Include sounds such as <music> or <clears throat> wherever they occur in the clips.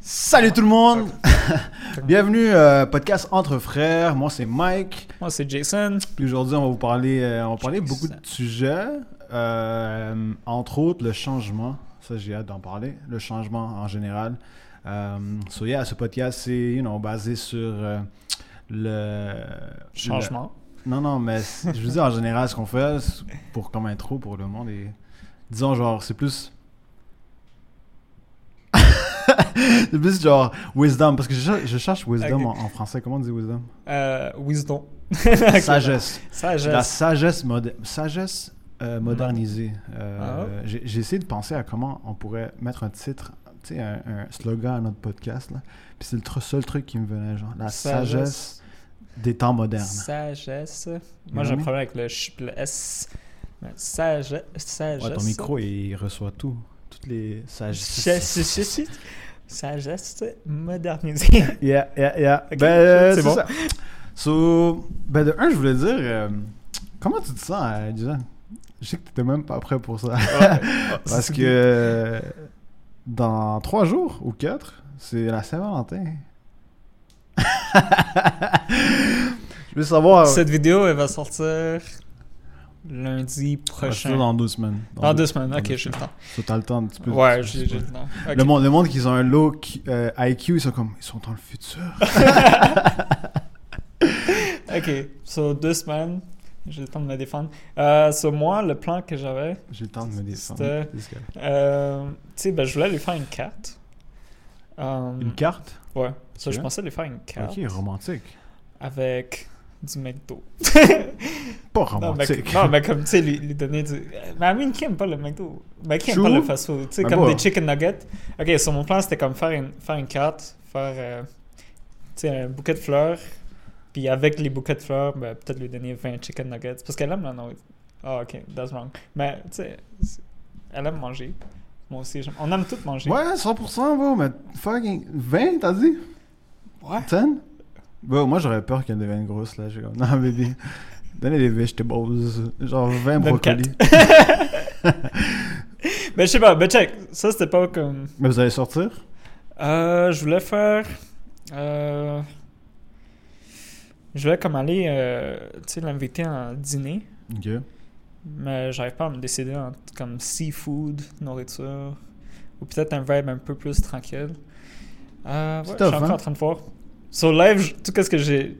Salut tout le monde! <laughs> Bienvenue euh, podcast Entre Frères. Moi c'est Mike. Moi, c'est Jason. Puis aujourd'hui on va vous parler, euh, on va parler Jason. beaucoup de sujets. Euh, entre autres le changement. Ça j'ai hâte d'en parler. Le changement en général. Euh, so yeah, ce podcast c'est you know, basé sur le Changement. le- non non mais je veux dire en général ce qu'on fait pour comme intro pour le monde et disons genre c'est plus <laughs> c'est plus genre wisdom parce que je, cher- je cherche wisdom en, en français comment on dit wisdom? Euh, wisdom. <laughs> sagesse Sagesse. la sagesse mode sagesse euh, modernisée Euh, Ah. j'ai essayé de penser à comment on pourrait mettre un titre tu sais un, un slogan à notre podcast là puis c'est le seul truc qui me venait genre la sagesse, des temps modernes Sagesse. Moi, j'ai un me? problème avec le, ch- le S. Sagesse. Sagesse. ouais, ton micro il reçoit tout toutes les sagesses <laughs> Sagesse. Sagesse modernisée. <laughs> Yeah, yeah, yeah. Ben, euh, c'est c'est bon. ça. So, ben, de un, je voulais dire, euh, comment tu te sens, euh, Jason? Je sais que tu n'étais même pas prêt pour ça. <laughs> Parce que euh, dans trois jours ou quatre, c'est la Saint-Valentin. je veux savoir. Cette vidéo, elle va sortir lundi Ça prochain. sortir dans deux semaines. Dans deux semaines. dans Ok, j'ai le temps. So, t'as le temps un petit peu. Ouais, j'ai le temps. Le monde, le monde qui ont un low euh, IQ, ils sont comme, ils sont dans le futur. <laughs> Ok, so deux semaines. J'ai le temps de me défendre. Euh, so moi, le plan que j'avais, J'ai le temps de me défendre. Euh, tu sais, ben, je voulais lui faire une carte. Euh, Une carte? Ouais. So, je pensais lui faire une carte Ok, romantique. avec du McDo. <laughs> Pas non, mais, romantique. non, mais comme, tu sais, lui, lui donner du... Mais Amine, qui aime pas le McDo? Mais qui aime pas le fast-food? Tu sais, Ben, comme bon. des chicken nuggets. Ok, so mon plan, c'était comme faire une, faire une carte, faire, euh, tu sais, un bouquet de fleurs. Puis avec les bouquets de fleurs, ben, peut-être lui donner 20 chicken nuggets. Parce qu'elle aime la nourriture. Ah, ok, that's wrong. Mais, tu sais, elle aime manger. Moi aussi, on aime tous manger. Ouais, 100%, bro, mais fucking 20, t'as dit? Ouais. 10? Bon, moi, j'aurais peur qu'elle devienne grosse, là. J'ai comme, <laughs> non, bébé, donnez des vegetables, genre 20 Donne brocolis. <laughs> Mais je sais pas, mais check, ça c'était pas comme. Mais vous allez sortir? Euh, je voulais faire. Euh, je voulais comme aller, euh, tu sais, l'inviter en dîner, Ok. mais j'arrive pas à me décider entre comme seafood, nourriture, ou peut-être un vibe un peu plus tranquille. Euh, ouais, je suis encore hein? en train de voir. Sur live, je- tout ce que j'ai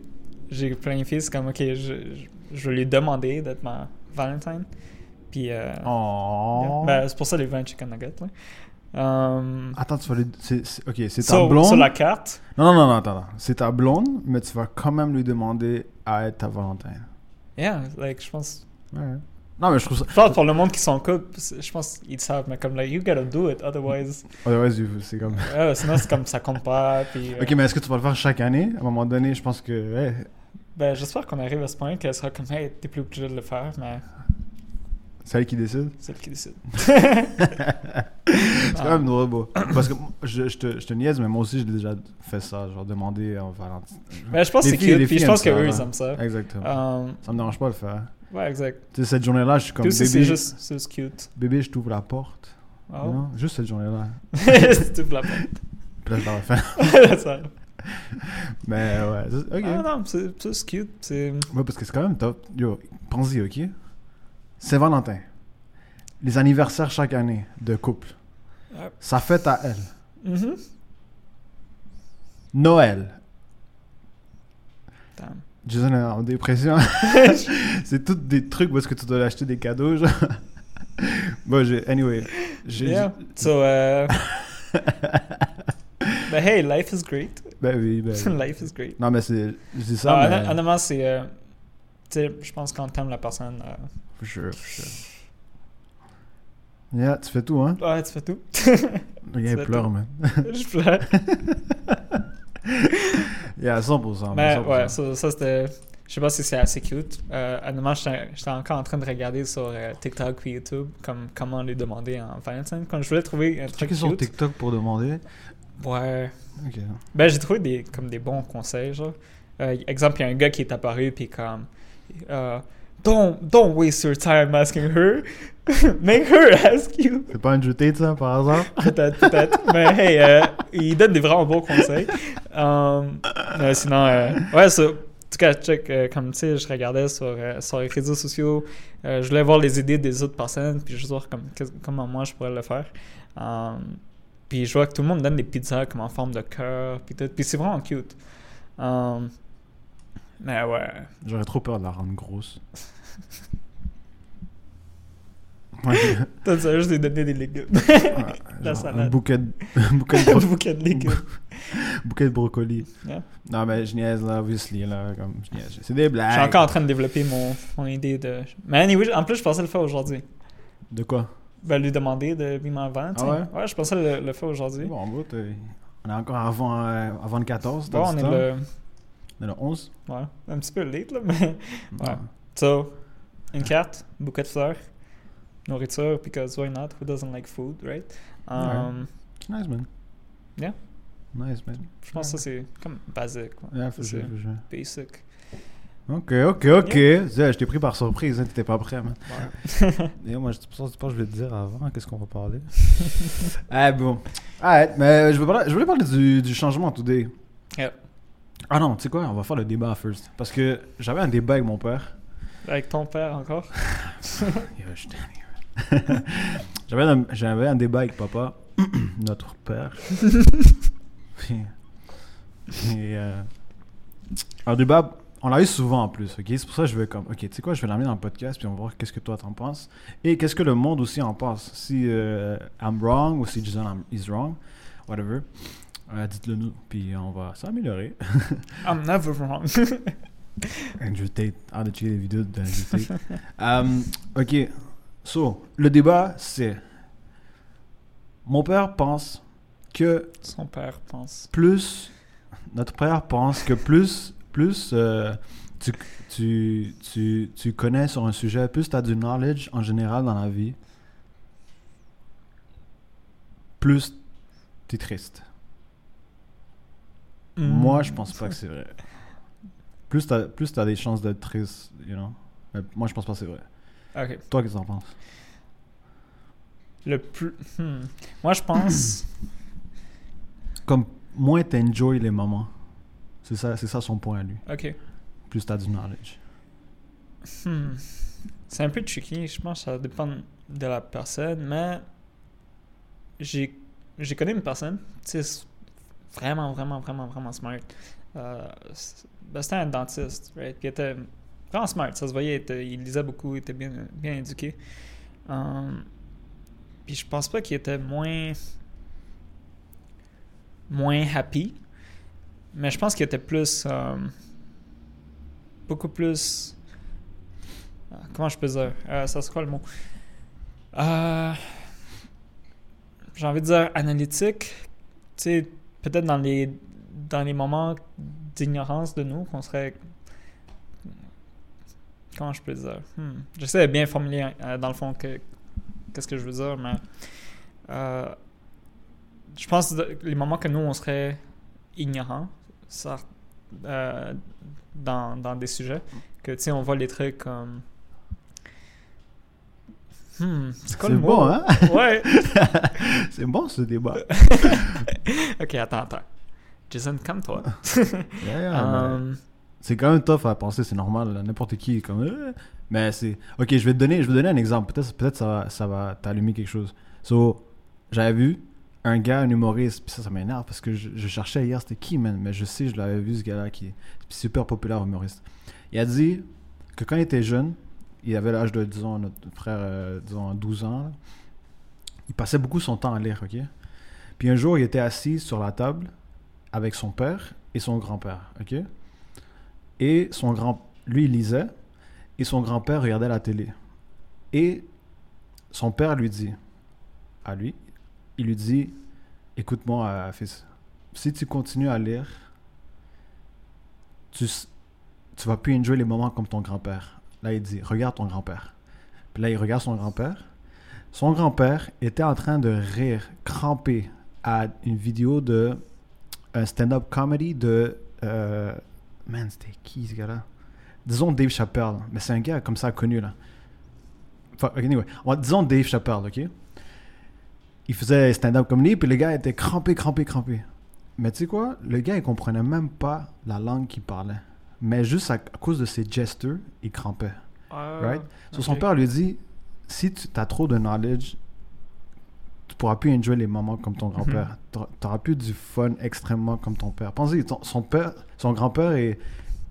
j'ai planifié, c'est comme, ok, je, je, je vais lui demander d'être ma Valentine. Puis, euh, Oh. ben, c'est pour ça les 20 chicken nuggets. Là. Um, Attends, tu vas lui. c'est- c'est- ok, c'est ta blonde? sur la carte, Non, non, non, non, attends, attends. C'est ta blonde, mais tu vas quand même lui demander à être ta Valentin. yeah, like, je pense. Ouais. Non, mais je trouve ça. Je pense pour le monde qui sont en couple, c'est- je pense qu'ils savent, mais comme, like, you gotta do it, otherwise. Otherwise, c'est comme. ouais, sinon, c'est comme ça compte pas. Puis, euh, Ok, mais est-ce que tu vas le faire chaque année? À un moment donné, je pense que. ouais, ben, j'espère qu'on arrive à ce point qu'elle sera comme, hey, t'es plus obligé de le faire, mais c'est elle qui décide? c'est elle qui décide. <laughs> <laughs> C'est quand même drôle, beau. Parce que je, je, te, je te niaise, mais moi aussi, j'ai déjà fait ça. Genre, demander à Valentin. Mais je pense que c'est cute, puis je pense aiment qu'eux, ils aiment ça. Exactement. Um, Ça me dérange pas de le faire. Ouais, exact. Tu sais, cette journée-là, je suis comme Puis aussi, bébé. c'est juste, c'est juste cute. Bébé, je t'ouvre la porte. Oh. Non, juste cette journée-là. <laughs> c'est tout la Puis là, je la porte. <laughs> Ça. Mais ouais, c'est- ok. Ah non, c'est juste cute. C'est... Ouais, parce que c'est quand même top. Yo, pense-y, ok? C'est Valentin. Les anniversaires chaque année de couple. Ouais. Ça fête à elle. Mhm. Noël. Jason est en dépression. <laughs> <laughs> c'est tous des trucs est-ce que tu dois acheter des cadeaux, genre. <laughs> bon, j'ai... Anyway. J'ai... Yeah. So, uh, but hey, life is great. Ben oui, ben oui. life is great. Non, mais c'est... Je dis ça, Ah, mais... honn- Honnêtement, c'est. euh, tu sais, je pense quand t'aimes la personne. euh, For sure, for sure. Yeah, tu fais tout, hein? ouais, tu fais tout. Le gars, il pleure, man. je pleure. Yeah, 100%. Mais 100%. ouais, ça, ça, c'était. Je sais pas si c'est assez cute. Euh, honnêtement, j'étais encore en train de regarder sur euh, TikTok et YouTube comme comment les demander en Valentine. Quand je voulais trouver un truc Checker sur. TikTok pour demander. Ouais. Ben, j'ai trouvé des, comme des bons conseils, genre. Euh, exemple, il y a un gars qui est apparu, puis comme... euh, don't, don't waste your time asking her. <laughs> Make her ask you. C'est pas une jetée de ça, par hasard? <laughs> Peut-être, peut-être. Mais hey, euh, il donne des vraiment bons conseils. Um, euh, sinon, euh, ouais, ça, en tout cas, check, comme tu sais, je regardais sur, sur les réseaux sociaux, je voulais voir les idées des autres personnes, puis juste voir comme, comment moi je pourrais le faire. Um, puis je vois que tout le monde donne des pizzas comme en forme de cœur, puis tout. Puis c'est vraiment cute. Um, mais ouais. J'aurais trop peur de la rendre grosse. <laughs> Ouais. Toi, tu vas juste lui donner des légumes. <laughs> La salade. <laughs> Un bouquet de, bouquet de, bro- bouquet de légumes. <laughs> bouquet de brocoli. Yeah. Non, mais je niaise là, obviously. Là, comme, je niaise. C'est des blagues. Je suis encore en train de développer mon, mon idée de. Mais anyway, en plus, je pensais le faire aujourd'hui. De quoi? Ben, lui demander de vivre en vente. Ah ouais? Ouais, je pensais le, le faire aujourd'hui. Bon, en gros, on est encore avant, euh, avant le 14. t'as Bon, on est le. On est le 11. Ouais, un petit peu late, là, mais. Ouais. So, une carte, bouquet de fleurs, nourriture, because why not? Who doesn't like food, right? Um, Nice, man. Yeah. Nice, man. Je pense que ça, c'est comme quoi. Yeah, for sure, for sure. Basic. Ok, ok, ok. Yeah, je t'ai pris par surprise, hein, t'étais pas prêt, man. <laughs> Et moi, je pense je pense que je vais te dire avant, qu'est-ce qu'on va parler? ah, <laughs> bon. Alright, mais je, veux parler- je voulais parler du, du changement today. Yeah. Ah non, tu sais quoi, on va faire le débat first. Parce que j'avais un débat avec mon père. Avec ton père encore? <laughs> Yo, je t'aime. <laughs> j'avais, un, j'avais un débat avec papa, <clears throat> notre père. <laughs> Et, euh, un débat, on l'a eu souvent en plus, ok? C'est pour ça que je vais comme, ok, tu sais quoi, je vais l'amener dans le podcast, puis on va voir qu'est-ce que toi t'en penses. Et qu'est-ce que le monde aussi en pense? Si euh, I'm wrong ou si Jason is wrong, whatever. euh, dites-le nous, puis on va s'améliorer. <laughs> I'm never wrong. Andrew Tate, hâte de checker les vidéos d'Andrew Tate. Um, ok, so, le débat c'est. Mon père pense que Son père pense. plus. Notre père pense que plus. Plus euh, tu, tu, tu, tu connais sur un sujet, plus tu as du knowledge en général dans la vie, plus tu es triste. Mm. Moi, je pense pas que c'est vrai. Plus t'as plus t'as des chances d'être triste, you know? Mais moi, je pense pas que c'est vrai. Toi, qu'est-ce que t'en penses? Le plus. hmm. Moi, je pense. <clears throat> Comme moins t'enjoy les moments. C'est ça, c'est ça son point à lui. ok. Plus t'as du knowledge. Hmm. C'est un peu tricky. Je pense que ça dépend de la personne, mais j'ai j'ai connu une personne, tu sais, vraiment, vraiment, vraiment, vraiment smart. Euh, ben, c'était un dentiste, right? Il était vraiment smart. Ça se voyait, il, lisait beaucoup, il était bien, bien éduqué. Um, puis je pense pas qu'il était moins moins happy, mais je pense qu'il était plus um, beaucoup plus ah, comment je peux dire? Euh, ça c'est quoi le mot? Euh, j'ai envie de dire analytique tu sais peut-être dans les dans les moments d'ignorance de nous qu'on serait comment je peux dire? Hmm. j'essaie de bien formuler euh, dans le fond que qu'est-ce que je veux dire mais euh, je pense que les moments que nous on serait ignorants ça euh, dans, dans des sujets que tu sais on voit les trucs comme Hmm, c'est quoi le mot? bon, hein? <laughs> Ouais. <laughs> c'est bon ce débat. <laughs> ok, attends, attends. Jason, calme-toi. Yeah, yeah, mais C'est quand même tough à penser, c'est normal. N'importe qui est comme. euh, Mais c'est. Ok, je vais te donner, je vais te donner un exemple. Peut-être peut ça va, ça va t'allumer quelque chose. So, j'avais vu un gars, un humoriste, puis ça, ça m'énerve parce que je, cherchais hier, c'était qui, man? Mais je sais, je l'avais vu, ce gars-là, qui est super populaire humoriste. Il a dit que quand il était jeune, il avait l'âge de, disons, notre frère, euh, disons, 12 ans, il passait beaucoup son temps à lire, ok? Puis un jour, il était assis sur la table avec son père et son grand-père, ok? Et son grand lui il lisait et son grand-père regardait la télé. Et son père lui dit à lui il lui dit écoute-moi euh, fils si tu continues à lire tu tu vas plus enjoyer les moments comme ton grand-père. Là il dit regarde ton grand-père. Là il regarde son grand-père. Son grand-père était en train de rire crampé à une vidéo de un stand-up comedy de euh, Man, c'était qui ce gars-là? Disons Dave Chappelle, mais c'est un gars comme ça connu là. Enfin, anyway, disons Dave Chappelle, ok? Il faisait stand-up comedy, puis le gars était crampé, crampé, crampé. Mais tu sais quoi? Le gars, il comprenait même pas la langue qu'il parlait. Mais juste à, à cause de ses gestures, il crampait. Ah, Right? So, Son père lui dit si tu as trop de knowledge, tu pourras plus enjoy les moments comme ton grand-père. Tu n'auras plus du fun extrêmement comme ton père. Pensez, ton- son père, son grand-père est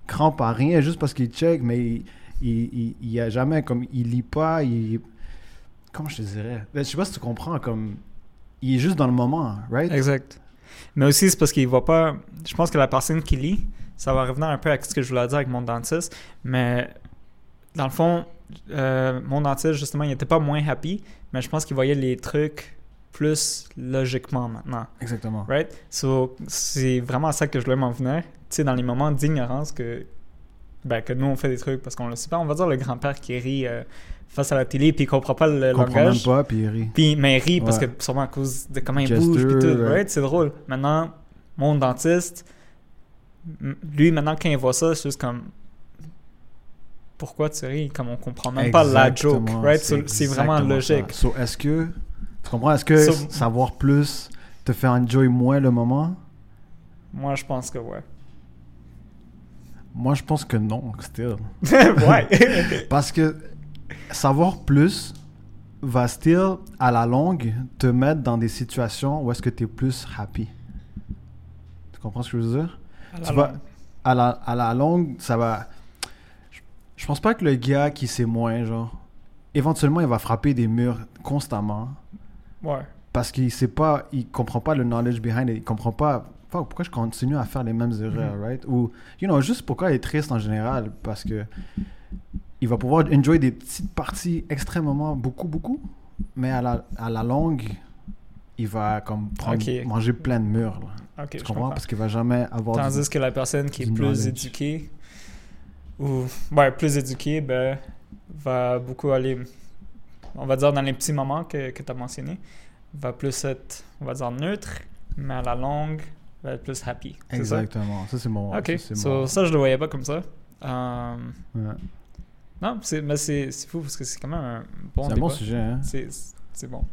crampe à rien juste parce qu'il check, mais il, il, il, il a jamais comme il lit pas, il comment je te dirais? Ben, Je sais pas si tu comprends comme il est juste dans le moment, right? Exact. Mais aussi, c'est parce qu'il voit pas. Je pense que la personne qui lit, ça va revenir un peu à ce que je voulais dire avec mon dentiste. Mais dans le fond, euh, mon dentiste, justement, il était pas moins happy, mais je pense qu'il voyait les trucs plus logiquement maintenant. Exactement. Right? So, c'est vraiment à ça que je voulais m'en venir. Tu sais, dans les moments d'ignorance que, ben, que nous, on fait des trucs parce qu'on le sait pas. On va dire le grand-père qui rit euh, face à la télé puis il comprend pas le Il comprend même langage. pas puis il rit. Puis, mais il rit parce que sûrement à cause de comment il Gesture, bouge puis tout. ouais. Right? C'est drôle. Maintenant, mon dentiste, lui, maintenant, quand il voit ça, c'est juste comme. Pourquoi tu ris? Comme on comprend même pas la joke. Exactement, Right? So, C'est vraiment exactement logique. So, est-ce que tu comprends? Est-ce que So- savoir plus te fait enjoy moins le moment? Moi, je pense que ouais. Moi, je pense que non, still. <laughs> ouais. <laughs> Parce que savoir plus va still, à la longue, te mettre dans des situations où est-ce que tu es plus happy. Tu comprends ce que je veux dire? Tu vas- à, la, à la longue, ça va... Je, je pense pas que le gars qui sait moins, genre, éventuellement, il va frapper des murs constamment Ouais. parce qu'il sait pas, il comprend pas le knowledge behind it, il comprend pas fuck, pourquoi je continue à faire les mêmes erreurs, Mhm. right? Ou, you know, juste pourquoi il est triste en général, parce que il va pouvoir enjoy des petites parties extrêmement, beaucoup, beaucoup, mais à la, à la longue, il va comme prendre, manger plein de murs, là. Ok, tu je comprends? comprends. Parce qu'il va jamais avoir... du- Tandis que la personne qui est du plus knowledge. éduquée, ou ouais, plus éduquée, ben, va beaucoup aller, on va dire dans les petits moments que, que tu as mentionnés, va plus être, on va dire, neutre, mais à la longue, va être plus happy. Ça? Exactement. Ça, c'est mon... Ok, ça, so, mon- ça, je le voyais pas comme ça. Euh, Ouais. non, c'est- mais c'est fou parce que c'est quand même un bon C'est un bon sujet, hein? C'est bon.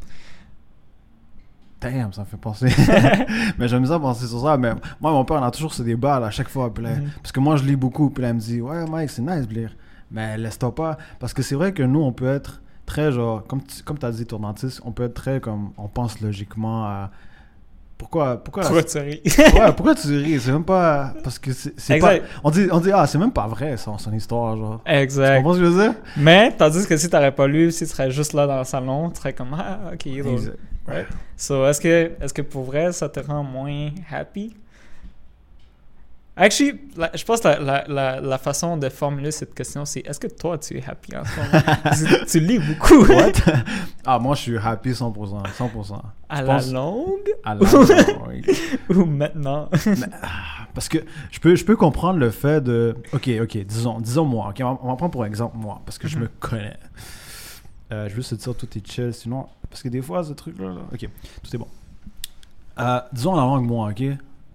Damn, ça me fait penser. <laughs> mais j'aime ça penser sur ça. Mais moi, mon père, on a toujours ce débat là, à chaque fois. Puis là, Mhm. Parce que moi, je lis beaucoup. Puis là, il me dit Ouais, Mike, c'est nice de lire. Mais laisse-toi pas. Parce que c'est vrai que nous, on peut être très genre. Comme tu comme as dit, ton dentiste, on peut être très comme. On pense logiquement à. Pourquoi. Pourquoi, Pourquoi tu ris? <laughs> ouais, pourquoi tu ris? C'est même pas. Parce que c'est pas. On dit, on dit Ah, c'est même pas vrai, son, son histoire. Genre. Tu Exact. comprends ce que je veux dire? Mais, tandis que si t'aurais pas lu, si tu serais juste là dans le salon, tu serais comme, ah, ok, il est. Right? So, est-ce que, est-ce que pour vrai, ça te rend moins happy? Actually, la- je pense que la, la, façon de formuler cette question, c'est est-ce que toi, tu es happy en ce moment? <laughs> Tu lis beaucoup. What? <laughs> Ah, moi, je suis happy 100%. 100%. À Je la pense- longue? À la longue. <laughs> ou maintenant? Parce que je peux, je peux comprendre le fait de. Ok, ok, disons, disons moi. ok, on, va, prendre pour exemple moi, parce que je me connais. Euh, je veux se dire tout est chill, sinon. Parce que des fois, ce truc-là. là, ok, tout est bon. Euh, disons la langue moi, ok?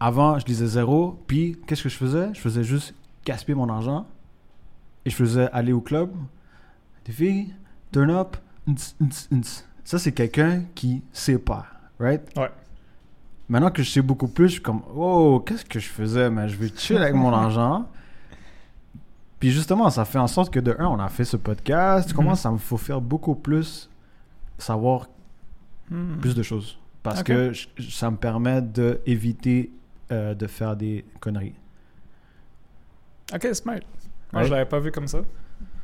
Avant, je lisais zéro, puis qu'est-ce que je faisais? Je faisais juste gaspiller mon argent et je faisais aller au club. Des filles, turn up. Ça, c'est quelqu'un qui sait pas, right? Ouais. Maintenant que je sais beaucoup plus, je suis comme, oh, qu'est-ce que je faisais, mais je vais chill avec mon <laughs> argent. Puis justement, ça fait en sorte que de un, on a fait ce podcast. Mhm. Comment ça me faut faire beaucoup plus savoir Hmm. plus de choses? Parce Ok. que je- ça me permet d'éviter euh, de faire des conneries. Ok, smart. Moi, Ouais. je l'avais pas vu comme ça.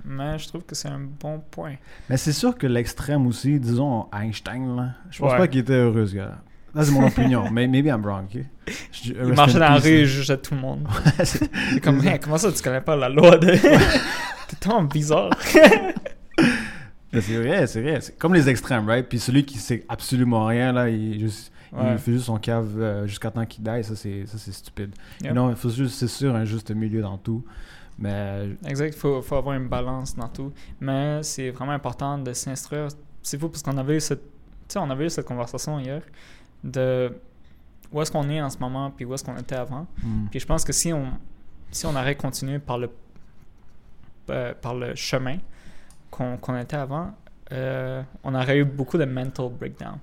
Mais je trouve que c'est un bon point. Mais c'est sûr que l'extrême aussi, disons Einstein, là, je pense Ouais. pas qu'il était heureux, ce gars-là. Là, c'est mon opinion, <laughs> mais maybe I'm wrong, ok? Je- Il marchait dans la rue et jugeait tout le monde. <laughs> C'est- comme, Hey, comment ça, tu connais pas la loi de. <laughs> T'es tellement bizarre. C'est vrai, c'est vrai. C'est comme les extrêmes, right? Puis celui qui sait absolument rien, là, il, juste, Ouais. il fait juste son cave euh, jusqu'à temps qu'il die. Ça, c'est, stupide. Yep. Non, il faut juste, c'est sûr, un juste milieu dans tout. Mais Exact, il faut, faut avoir une balance dans tout. Mais c'est vraiment important de s'instruire. C'est fou parce qu'on avait eu cette, on avait eu cette conversation hier de où est-ce qu'on est en ce moment puis où est-ce qu'on était avant. hmm, Puis je pense que si on, si on aurait continué par le euh, par le chemin qu'on qu'on était avant, euh, on aurait eu beaucoup de mental breakdown.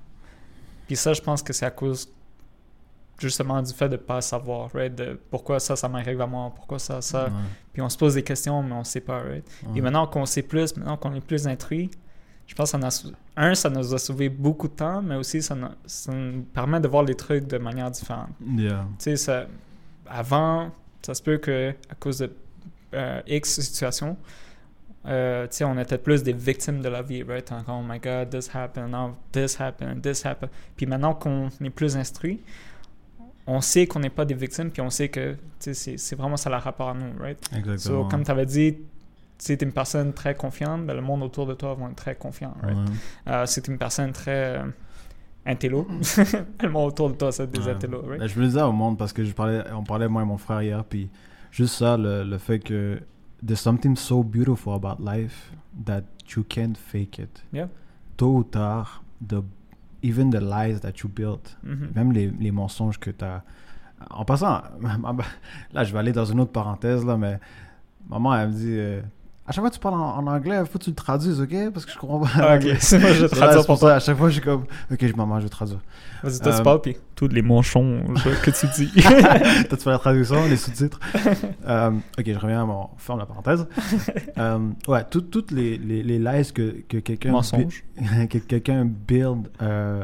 Puis ça, je pense que c'est à cause justement du fait de ne pas savoir, right? De pourquoi ça, ça m'arrive à moi, pourquoi ça, ça. Ouais. Puis on se pose des questions, mais on ne sait pas, right? Ouais. Et maintenant qu'on sait plus, maintenant qu'on est plus instruit, je pense que ça nous a sau- un, ça nous a sauvé beaucoup de temps, mais aussi ça, nous- ça nous permet de voir les trucs de manière différente. Yeah. Tu sais, ça, avant, ça se peut que à cause de euh, X situation, euh, tu sais, on était plus des victimes de la vie, right? Encore, oh my God, this happened, oh, this happened, this happened. Puis maintenant qu'on est plus instruit, on sait qu'on n'est pas des victimes, puis on sait que, tu sais, c'est- c'est vraiment ça le rapport à nous, right? Exactement. So, comme tu avais dit, si tu es une personne très confiante, ben, le monde autour de toi va être très confiant. Right? Ouais. Euh, si tu es une personne très euh, intello, <laughs> le monde autour de toi, c'est des Ouais. intellos. Right? Ben, je le disais au monde parce que je parlais, on parlait moi et mon frère hier, puis juste ça, le, le fait que there's something so beautiful about life that you can't fake it. Yeah. Tôt ou tard, the, even the lies that you built, Mhm. même les, les mensonges que tu as. En passant, <laughs> là, je vais aller dans une autre parenthèse, là, mais maman, elle me dit euh, À chaque fois que tu parles en, en anglais, faut que tu le traduises, ok? Parce que je comprends pas. Ah, ok, <laughs> c'est moi, je c'est pour ça, à chaque fois, je suis comme Ok, je- maman, je vais traduire. Vas-y, toi, Euh, tu parles, puis tous les mensonges que tu dis. <laughs> <laughs> Toi, tu fais la traduction, les sous-titres. Euh, ok, je reviens à mon. Ferme la parenthèse. Euh, ouais, tout- toutes les, les, les lies que, que quelqu'un. Mensonges. que quelqu'un build euh,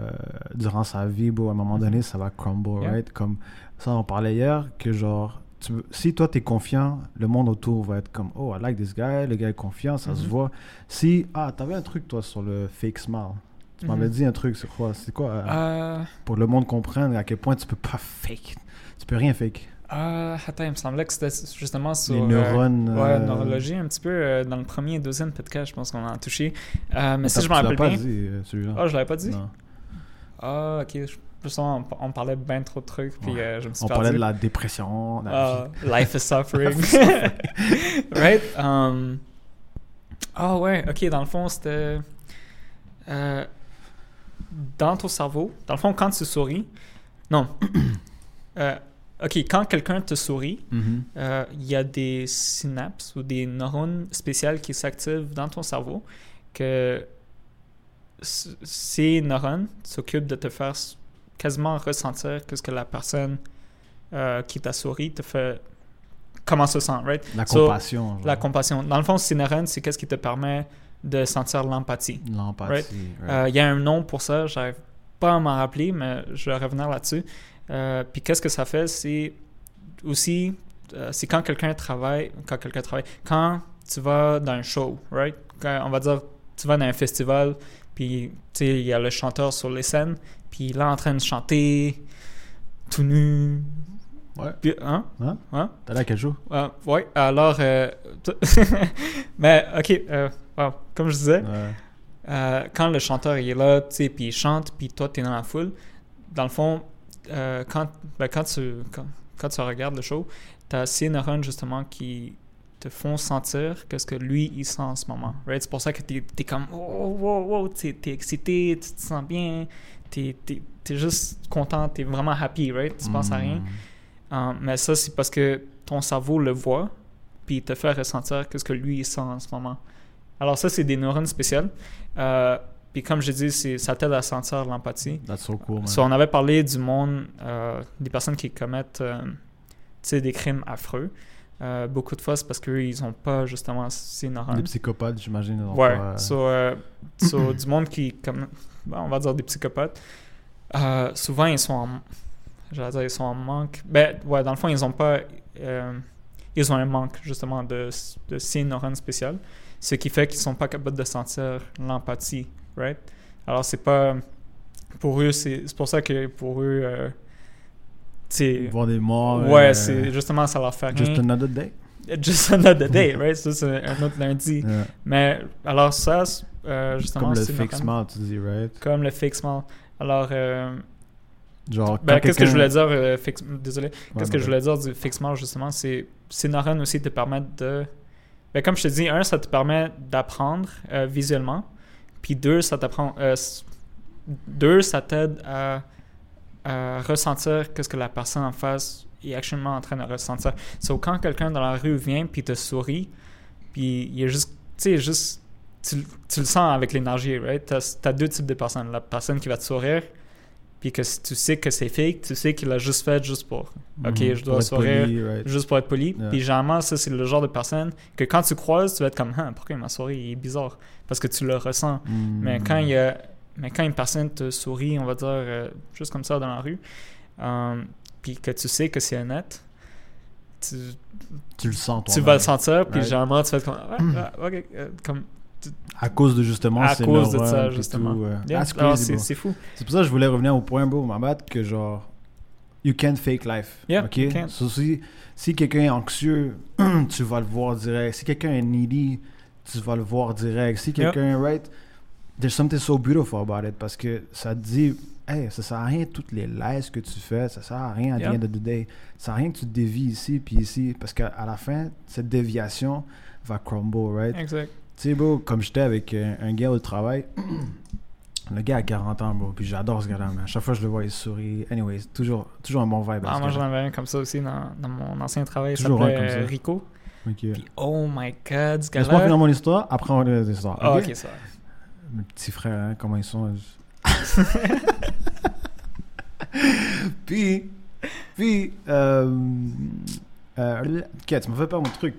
durant sa vie, bro, à un moment donné, ça va crumble, Yeah. right? Comme ça, on parlait hier que genre. Tu si toi t'es confiant, le monde autour va être comme Oh, I like this guy, le gars est confiant, ça se Mhm. voit. Si, ah, t'avais un truc toi sur le fake smile. Tu m'avais Mhm. dit un truc sur quoi C'est quoi euh, Euh, Pour le monde comprenne à quel point tu peux pas fake. Tu peux rien fake. euh, attends, il me semblait que c'était justement sur. Les euh, neurones. Ouais, neurologie, un petit peu euh, dans le premier et deuxième podcast, je pense qu'on a touché. Mais si t'as- je me tu l'as rappelle pas bien. dit. Ah, je l'avais pas dit? Ah, ok. Je, justement, on, on parlait bien trop de trucs, puis Ouais. euh, je me suis On perdu. parlait de la dépression. la Ah, vie. <laughs> life is suffering. right? Um, Ah ouais, ok, dans le fond, c'était... euh, dans ton cerveau, dans le fond, quand tu souris... Non. <coughs> Euh, ok, quand quelqu'un te sourit, Mhm. euh, il y a des synapses ou des neurones spéciales qui s'activent dans ton cerveau que ces neurones s'occupent de te faire quasiment ressentir que ce que la personne euh, qui t'a souri te fait comment se sent, right? La So, compassion. genre. La compassion. Dans le fond, neurones, c'est qu'est-ce qui te permet de sentir l'empathie. L'empathie. Right. right. Euh, Il y a un nom pour ça, j'arrive pas à m'en rappeler, mais je vais revenir là-dessus. Euh, puis qu'est-ce que ça fait, c'est aussi, euh, c'est quand quelqu'un travaille, quand quelqu'un travaille, quand tu vas dans un show, right? Quand, on va dire, tu vas dans un festival, puis il y a le chanteur sur les scènes, puis là en train de chanter, tout nu. Ouais. Puis, hein? Hein? Hein? T'as là quel jour Ah, ouais, alors, euh, <laughs> mais ok, euh, wow, comme je disais, Ouais. euh, quand le chanteur il est là, tu sais, puis il chante, puis toi, tu es dans la foule, dans le fond, euh, quand, ben, quand, tu, quand, quand tu regardes le show, tu as ces neurones justement qui te font sentir que ce que lui, il sent en ce moment. Right? C'est pour ça que tu es, comme, oh, wow, wow, tu es excité, tu te sens bien, tu es, juste content, tu es vraiment happy, right? Tu penses à rien? Mm. Euh, mais ça, c'est parce que ton cerveau le voit, puis il te fait ressentir que ce que lui il sent en ce moment. Alors ça, c'est des neurones spéciales. Euh, puis comme je dis, ça t'aide à sentir l'empathie. That's so cool. So, on avait parlé du monde, euh, des personnes qui commettent euh, des crimes affreux. Euh, beaucoup de fois, c'est parce qu'eux, ils n'ont pas justement ces neurones. Des psychopathes, j'imagine. Ouais, pas, euh, so, euh, so, du monde qui, comme, bon, on va dire des psychopathes, euh, souvent ils sont en, dire, ils sont en manque. Ben, ouais, dans le fond, ils ont pas, ils ont un manque justement de, de ces neurones spéciales, ce qui fait qu'ils sont pas capables de sentir l'empathie, right? Alors c'est pas, pour eux, c'est c'est pour ça que pour eux, tu Voir des morts. ouais, euh, c'est justement ça leur fait Just rien. another day. <laughs> Just another day, right? Ça c'est un autre lundi. Yeah. Mais alors ça, euh, justement, Comme le smile, tu dis, right? Comme le smile. Alors, euh, Genre, ben, qu'est-ce que je voulais dire, euh, fake- désolé, Ouais, qu'est-ce que je voulais dire du smile, justement, c'est ces neurones aussi te permettent de... Ben, comme je te dis, un, ça te permet d'apprendre visuellement, puis deux, ça t'apprend... deux, ça t'aide à, ressentir qu'est-ce que la personne en face est actuellement en train de ressentir. So, quand quelqu'un dans la rue vient puis te sourit, Puis il a juste, tu juste, tu, tu le sens avec l'énergie, right? T'as as deux types de personnes. La personne qui va te sourire, puis que tu sais que c'est fake, tu sais qu'il l'a juste fait juste pour, ok, Mhm. je dois sourire, poli, right. juste pour être poli. Yeah. Puis généralement, ça, c'est le genre de personne que quand tu croises, tu vas être comme, hein, pourquoi il m'a souri? Il est bizarre. Parce que tu le ressens. Mm. Mais quand il y a, mais quand une personne te sourit, on va dire, euh, juste comme ça dans la rue, euh, puis que tu sais que c'est honnête, tu, Tu le sens, toi. tu vas le sentir, puis Right. généralement, tu vas être comme, ah, ah, ok, euh, comme À cause de justement à cause de ça, justement. euh. Yeah. C'est fou. C'est pour ça que je voulais revenir au point, bro, ma bad, que genre, you can't fake life. Yeah, ok? you can't. So, si si quelqu'un est anxieux, <clears throat> tu vas le voir direct. Si quelqu'un est needy, tu vas le voir direct. Si Yeah. quelqu'un est right, there's something so beautiful about it parce que ça te dit, hey, ça sert à rien toutes les lies que tu fais, ça sert à rien à Yeah. the end of the day. Ça sert à rien que tu te dévies ici puis ici parce qu'à à la fin, cette déviation va crumble, right? Exact. Tu sais, bro, comme j'étais avec un, un gars au travail, <clears throat> le gars a 40 ans, bro, puis j'adore ce gars-là, mais à chaque fois que je le vois, il sourit. Anyways, toujours, toujours un bon vibe. Ah, moi, j'en avais un comme ça aussi dans, dans mon ancien travail. Il Toujours un s'appelait comme ça. Rico. Ok. Puis, oh my god, ce Laisse-moi gars-là. finir mon histoire, après on va les histoires. Ok, ça. Mes petits frères, hein, comment ils sont. je- <laughs> puis, puis, euh, euh, ok, tu m'as fait perdre mon truc.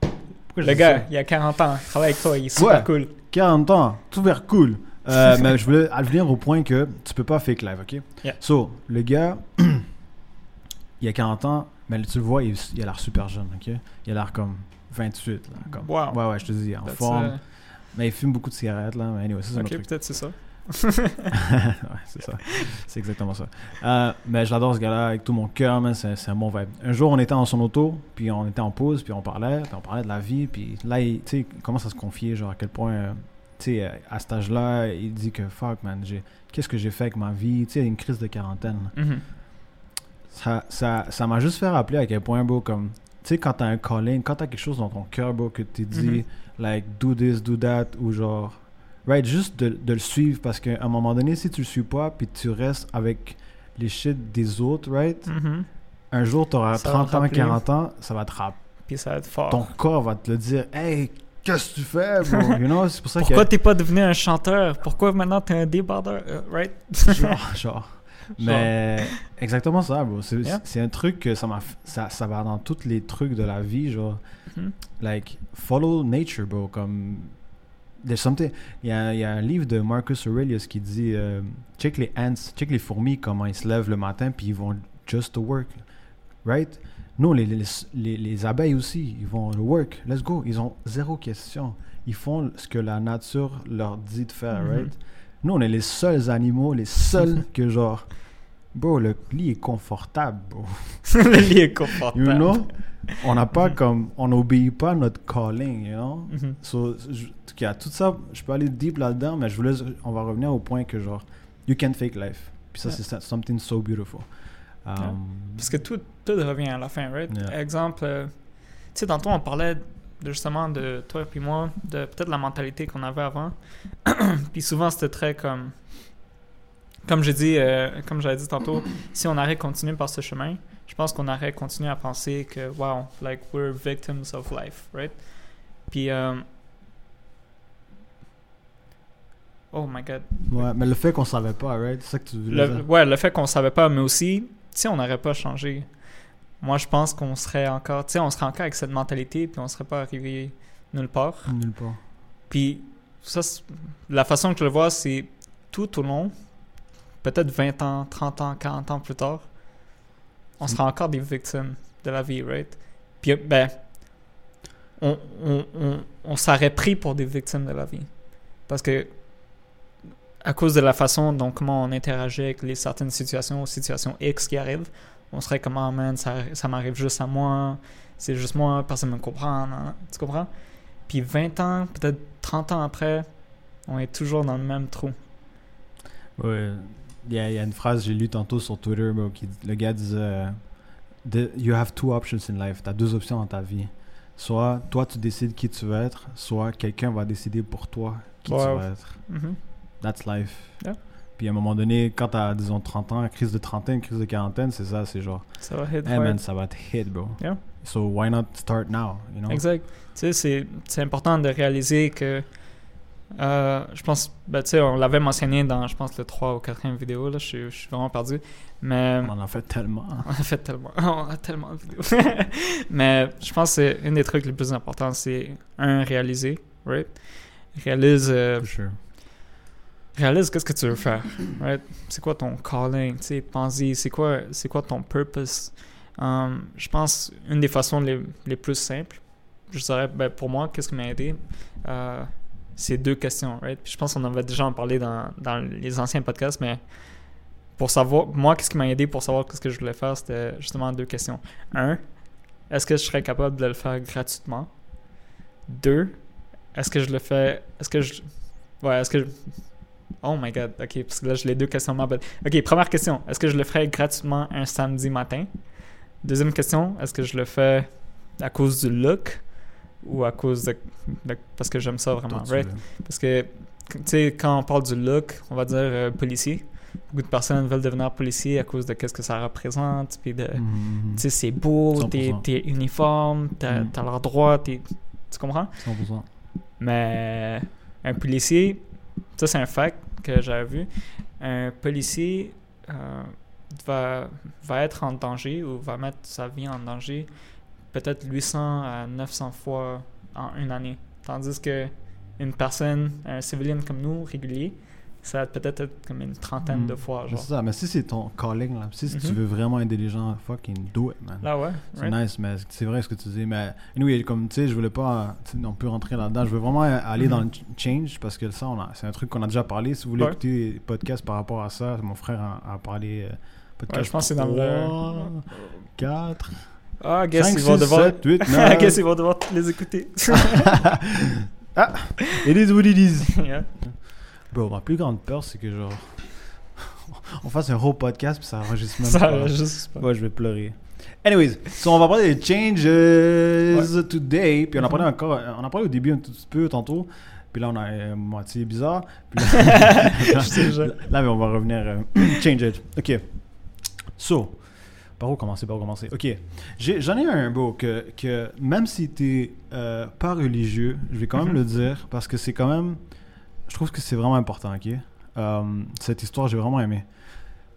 Pourquoi Le gars, ça? il a 40 ans, il travaille avec toi, il est super Ouais. cool. 40 ans, tout vers cool. Euh, <laughs> mais je voulais en venir au point que tu peux pas fake live, ok? Yeah. So, le gars, <clears throat> il a 40 ans, mais tu le vois, il, il a l'air super jeune, ok? Il a l'air comme 28, là. Comme, Wow. Ouais, ouais, je te dis, en That's, forme. euh, Mais il fume beaucoup de cigarettes, là. Mais anyway, ça, c'est un ok, peut-être c'est ça. <laughs> ouais, c'est ça. C'est exactement ça. Euh, mais j'adore ce gars-là avec tout mon cœur, man. C'est, c'est un bon vibe. Un jour, on était dans son auto, puis on était en pause, puis on parlait, puis on parlait de la vie, puis là, il, tu sais, il commence à se confier, genre à quel point, euh, tu sais, euh, à cet âge-là, il dit que fuck, man, j'ai, qu'est-ce que j'ai fait avec ma vie, tu sais, une crise de quarantaine. Mhm. Ça, ça, ça m'a juste fait rappeler à quel point, bro, comme, tu sais, quand t'as un calling, quand t'as quelque chose dans ton cœur, bro, que tu dis, Mhm. Like, do this, do that, ou genre, right, juste de, de le suivre, parce qu'à un moment donné, si tu le suis pas, puis tu restes avec les shit des autres, right, Mhm. un jour, t'auras Ça va 30 te ans, rappeler. 40 ans, ça va te rappeler. Puis ça va être fort. Ton corps va te le dire, hey, qu'est-ce que tu fais, bro, you know, c'est pour ça Pourquoi que, t'es pas devenu un chanteur? Pourquoi maintenant t'es un débardeur? Euh, right? genre, genre. <laughs> Mais exactement ça, bro. C'est Yeah. un truc que ça ça, ça va dans tous les trucs de la vie, genre. Mhm. like follow nature bro comme there's something il y a, il y a un livre de Marcus Aurelius qui dit euh, check les ants check les fourmis comment ils se lèvent le matin puis ils vont just to work right? Nous les, les, les, les abeilles aussi ils vont to work. Let's go. Ils ont zéro question. Ils font ce que la nature leur dit de faire Mhm. right? Nous on est les seuls animaux les seuls <laughs> que genre bro le lit est confortable bro <laughs> le lit est confortable. you know? On n'a pas comme on n'obéit pas à notre calling you know? Mhm. so je- en tout ça je peux aller deep là-dedans mais je voulais on va revenir au point que genre you can fake life puis ça Yeah. c'est something so beautiful Um, Yeah. Parce que tout, tout revient à la fin, right? Yeah. Exemple, euh, tu sais, tantôt on parlait de, justement de toi et moi, de peut-être la mentalité qu'on avait avant. <clears throat> puis souvent c'était très comme. Comme j'ai dit, euh, comme j'avais dit tantôt, si on aurait continué par ce chemin, je pense qu'on aurait continué à penser que, wow, like, we're victims of life, right? Puis, euh, oh my god. ouais, mais le fait qu'on savait pas right? C'est ça que tu voulais Le, dire ouais, le fait qu'on savait pas, mais aussi, si on n'aurait pas changé, moi je pense qu'on serait encore, tu sais, on serait encore avec cette mentalité, puis on serait pas arrivé nulle part. nulle part Puis ça, la façon que je le vois, c'est tout au long, peut-être 20 ans, 30 ans, 40 ans plus tard, on sera encore des victimes de la vie, right? Puis, ben, on, on, on, on serait pris pour des victimes de la vie. Parce que, à cause de la façon dont on interagit avec les certaines situations, situations X qui arrivent, on serait comme, ah man, ça, ça m'arrive juste à moi, c'est juste moi, personne ne me comprend, nan, nan. tu comprends? Puis 20 ans, peut-être 30 ans après, on est toujours dans le même trou. ouais il y, a, il y a une phrase que j'ai lue tantôt sur Twitter bro, qui le gars disait euh, The- you have two options in life t'as deux options dans ta vie soit toi tu décides qui tu veux être soit quelqu'un va décider pour toi qui tu vas être Mhm. That's life. Yeah. Puis à un moment donné, quand t'as, disons, 30 ans, crise de trentaine, crise de quarantaine, c'est ça, c'est genre, Ça va hit hey man, ça va te hit, bro. Yeah. So why not start now, you know? Exact. Tu sais, c'est, c'est important de réaliser que. Euh, je pense, ben, tu sais, on l'avait mentionné dans, je pense, le 3 ou 4e vidéo, là, je, suis- je suis vraiment perdu. Mais On en a fait tellement. <laughs> on a fait tellement, <laughs> on a tellement de vidéos. <laughs> Mais je pense que c'est un des trucs les plus importants, c'est un, réaliser, right? Réalise, euh, sure. réalise qu'est-ce que tu veux faire, right? C'est quoi ton calling, tu sais, pense-y, c'est quoi, c'est quoi ton purpose? Um, je pense une des façons les, les plus simples, je dirais, ben, pour moi, qu'est-ce qui m'a aidé? Euh, c'est deux questions, right? Puis je pense qu'on avait déjà en parlé dans, dans les anciens podcasts, mais pour savoir, moi, qu'est-ce qui m'a aidé pour savoir qu'est-ce que je voulais faire, c'était justement deux questions. Un, est-ce que je serais capable de le faire gratuitement? Deux, est-ce que je le fais, est-ce que je, ouais, est-ce que je, oh my god, ok, parce que là, j'ai les deux questions. Ok, première question, est-ce que je le ferais gratuitement un samedi matin? Deuxième question, est-ce que je le fais à cause du look? Ou à cause de, de- parce que j'aime ça vraiment, right? Parce que, tu sais, quand on parle du look, on va dire euh, policier. Beaucoup de personnes veulent devenir policier à cause de qu'est-ce que ça représente, puis de, Mhm. tu sais, c'est beau, t'es 100%. t'es uniforme, t'as Mm. t'as l'air droit, t'es- tu comprends? 100%. Mais un policier, ça c'est un fact que j'avais vu, un policier euh, va, va être en danger ou va mettre sa vie en danger peut-être 800 à 900 fois en une année. Tandis que une personne, un civilian comme nous, régulier, ça va peut-être être comme une trentaine de fois. Mais Genre. C'est ça, mais si c'est ton calling, là, si tu Mhm. veux vraiment aider les gens, fucking do it, man. Là, ouais. C'est right? nice, mais c'est vrai ce que tu dis. Mais anyway, comme tu sais, je voulais pas tu non plus rentrer là-dedans. Je veux vraiment aller Mhm. dans le ch- change parce que ça, on a- c'est un truc qu'on a déjà parlé. Si vous voulez Ouais. écouter les podcasts par rapport à ça, mon frère a, a parlé. euh, podcast Ouais, je pense que c'est dans le. 4, Ah, I guess 5, ils vont 6, devoir. 7, 8, <laughs> I guess 9. ils vont devoir les écouter. <laughs> ah, it is what it is. <laughs> Yeah. Bro, ma plus grande peur, c'est que genre. on fasse un whole podcast puis ça enregistre même Ça pas. va juste pas. Ouais, je vais pleurer. Anyways, so on va parler des changes today. Puis on a parlé encore, on a parlé au début un tout petit peu tantôt. Puis là, on a euh, moitié bizarre. Puis là, déjà. là, mais on va revenir. euh, <clears throat> change it. Ok. So, par où commencer, par où commencer? Ok. J'en ai, un beau que, que même si t'es euh, pas religieux, je vais quand même Mhm. le dire parce que c'est quand même. Je trouve que c'est vraiment important, ok? Euh, cette histoire, j'ai vraiment aimé.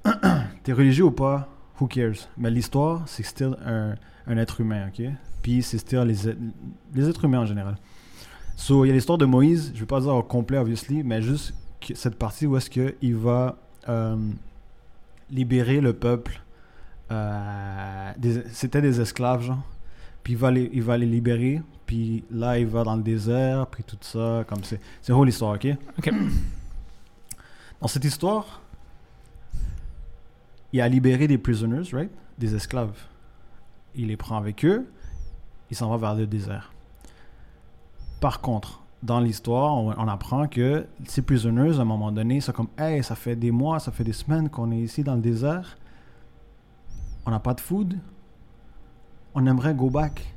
<clears throat> t'es religieux ou pas, who cares? Mais l'histoire, c'est still un, un être humain, ok? Puis c'est still les, êtres- les êtres humains en général. So, il y a l'histoire de Moïse, je vais pas dire au complet, obviously, mais juste cette partie où est-ce qu'il va euh, libérer le peuple. Euh, C'était des esclaves, genre. Puis il va, les, il va les libérer. Puis là, il va dans le désert, puis tout ça. Comme c'est c'est une whole histoire, ok? Ok. <clears throat> Dans cette histoire, il a libéré des prisoners, right? Des esclaves. Il les prend avec eux. Il s'en va vers le désert. Par contre, dans l'histoire, on, on apprend que ces prisoners, à un moment donné, sont comme Hey, ça fait des mois, ça fait des semaines qu'on est ici dans le désert. On n'a pas de food. On aimerait go back.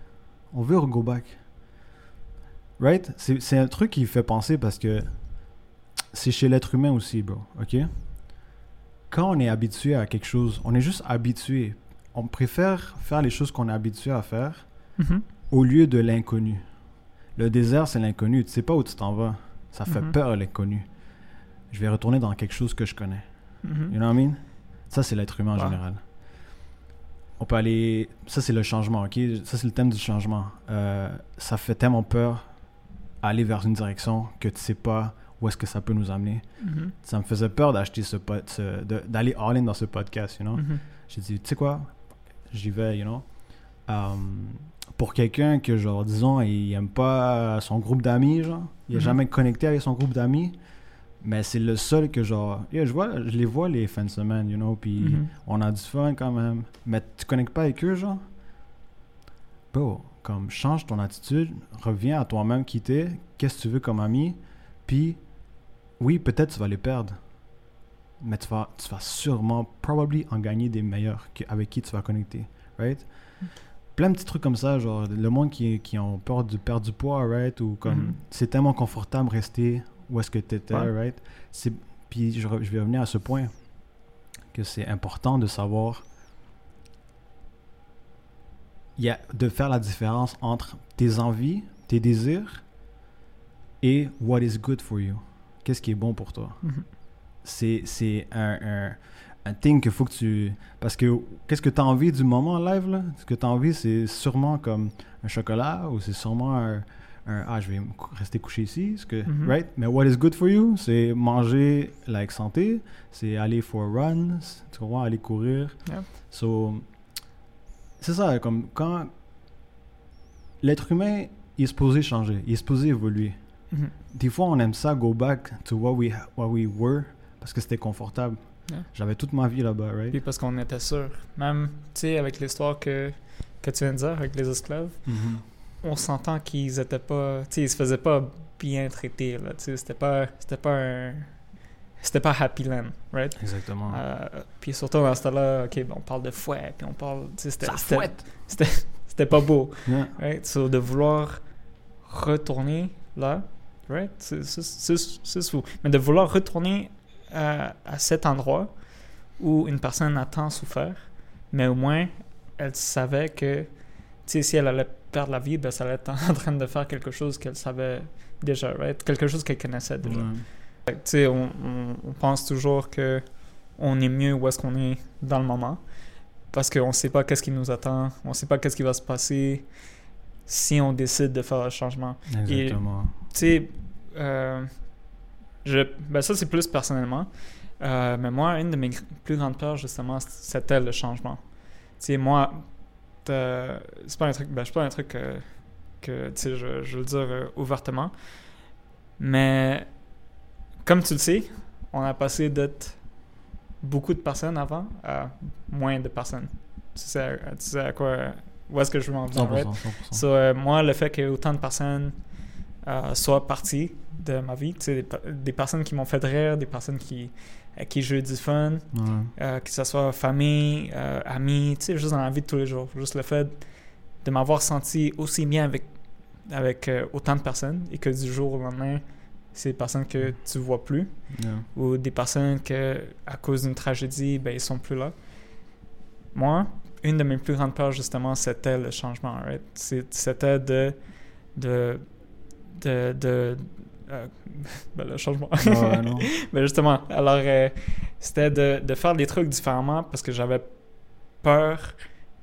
On veut go back. Right? C'est un truc qui fait penser parce que c'est chez l'être humain aussi, bro. OK? Quand on est habitué à quelque chose, on est juste habitué. On préfère faire les choses qu'on est habitué à faire Mhm. au lieu de l'inconnu. Le désert, c'est l'inconnu. Tu sais pas où tu t'en vas. Ça fait Mhm. peur, l'inconnu. Je vais retourner dans quelque chose que je connais. Mhm. You know what I mean? Ça, c'est l'être humain en général. On peut aller... Ça, c'est le changement, OK? Ça, c'est le thème du changement. Euh, ça fait tellement peur aller vers une direction que tu sais pas où est-ce que ça peut nous amener. Mhm. Ça me faisait peur d'acheter ce, ce- d'aller all-in dans ce podcast, you know? Mhm. J'ai dit, tu sais quoi, j'y vais, you know? Um, pour quelqu'un que, genre, disons, il aime pas son groupe d'amis, genre, il est Mhm. jamais connecté avec son groupe d'amis, mais c'est le seul que, genre, yeah, je, vois, je les vois les fins de semaine, you know, puis Mhm. on a du fun quand même, mais tu connectes pas avec eux, genre, bro, comme, change ton attitude, reviens à toi-même qui t'es, qu'est-ce que tu veux comme ami, puis, oui, peut-être tu vas les perdre, mais tu vas, tu vas sûrement, probably, en gagner des meilleurs avec qui tu vas connecter, right? Plein de petits trucs comme ça, genre le monde qui, qui ont peur de perdre du poids, right? Ou comme Mhm. c'est tellement confortable rester où est-ce que tu étais, Ouais. right? Puis je, vais revenir à ce point que c'est important de savoir y a de faire la différence entre tes envies, tes désirs et what is good for you. Qu'est-ce qui est bon pour toi? Mhm. C'est c'est un, un, un thing qu'il faut que tu... Parce que qu'est-ce que tu as envie du moment live, là? Ce que tu as envie, c'est sûrement comme un chocolat ou c'est sûrement un, un, Ah, je vais rester couché ici. Ce que, Mhm. right? Mais what is good for you? C'est manger like santé, c'est aller for a run, tu comprends? Aller courir. So, c'est ça, comme quand l'être humain, il est supposé changer, il est supposé évoluer. Mhm. Des fois, on aime ça, go back to what we, what we were, parce que c'était confortable. Yeah. J'avais toute ma vie là-bas, right? Puis parce qu'on était sûr. Même, tu sais, avec l'histoire que, que tu viens de dire, avec les esclaves, Mhm. On s'entend qu'ils étaient pas. Tu sais, ils se faisaient pas bien traités, là. Tu sais, c'était pas. C'était pas un. C'était pas Happy Land, right? Exactement. Euh, puis surtout dans ce temps-là, ok, ben, on parle de fouet, puis on parle. Tu sais, c'était. Ça c'était- fouette! C'était c'était pas beau, Yeah. right? So, de vouloir retourner là, right? C'est c'est- c'est- c'est fou. Mais de vouloir retourner à, à cet endroit où une personne a tant souffert, mais au moins, elle savait que, tu sais, si elle allait perdre la vie, ben, ça allait être en <laughs> train de faire quelque chose qu'elle savait déjà, right? Quelque chose qu'elle connaissait déjà. Ouais. Fait on, on- on pense toujours que on est mieux où est-ce qu'on est dans le moment parce qu'on ne sait pas qu'est-ce qui nous attend, on ne sait pas qu'est-ce qui va se passer si on décide de faire un changement. Exactement. Tu sais, euh, je, ben ça c'est plus personnellement, Euh, mais moi, une de mes plus grandes peurs justement, c'était le changement. Tu sais, moi, t'as- c'est pas un truc, ben, pas un truc que, que tu sais, je, je veux le dire euh, ouvertement, mais comme tu le sais, on a passé d'être beaucoup de personnes avant à moins de personnes. Tu sais, à- tu sais à quoi, où est-ce que je veux en venir, 100%. right? 100%. So, euh, moi, le fait que autant de personnes euh, soient parties de ma vie, tu sais, des, pe- des personnes qui m'ont fait rire, des personnes qui, qui eu du fun, Ouais. euh, que ce soit famille, euh, amis, tu sais, juste dans la vie de tous les jours. Juste le fait de m'avoir senti aussi bien avec, avec euh, autant de personnes et que du jour au lendemain, c'est des personnes que tu vois plus Yeah. ou des personnes que, à cause d'une tragédie, ben, ils sont plus là. Moi, une de mes plus grandes peurs, justement, c'était le changement. right? C'était de. de. de. de euh, <laughs> ben, le changement. Ouais, non. <laughs> Justement, alors, euh, c'était de, de faire des trucs différemment parce que j'avais peur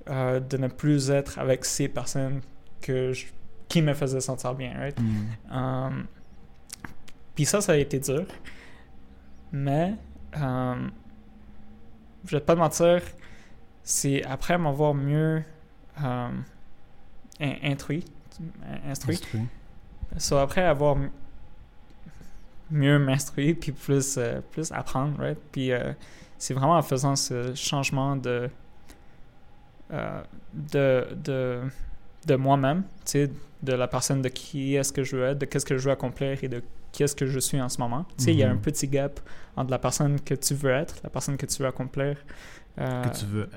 euh, de ne plus être avec ces personnes que je- qui me faisaient sentir bien, right? Mm. Um, Puis ça, ça a été dur. Mais, um, je vais pas te mentir, c'est après m'avoir mieux um, in- instruit, instruit, Instruit. So, après avoir mieux m'instruire puis plus, euh, plus apprendre, right? Puis euh, c'est vraiment en faisant ce changement de, euh, de, de, de moi-même, tu sais, de la personne de qui est-ce que je veux être, de qu'est-ce que je veux accomplir et de qui est-ce que je suis en ce moment. Tu sais, il y a un Mhm. petit gap entre la personne que tu veux être, la personne que tu veux accomplir. Que tu veux.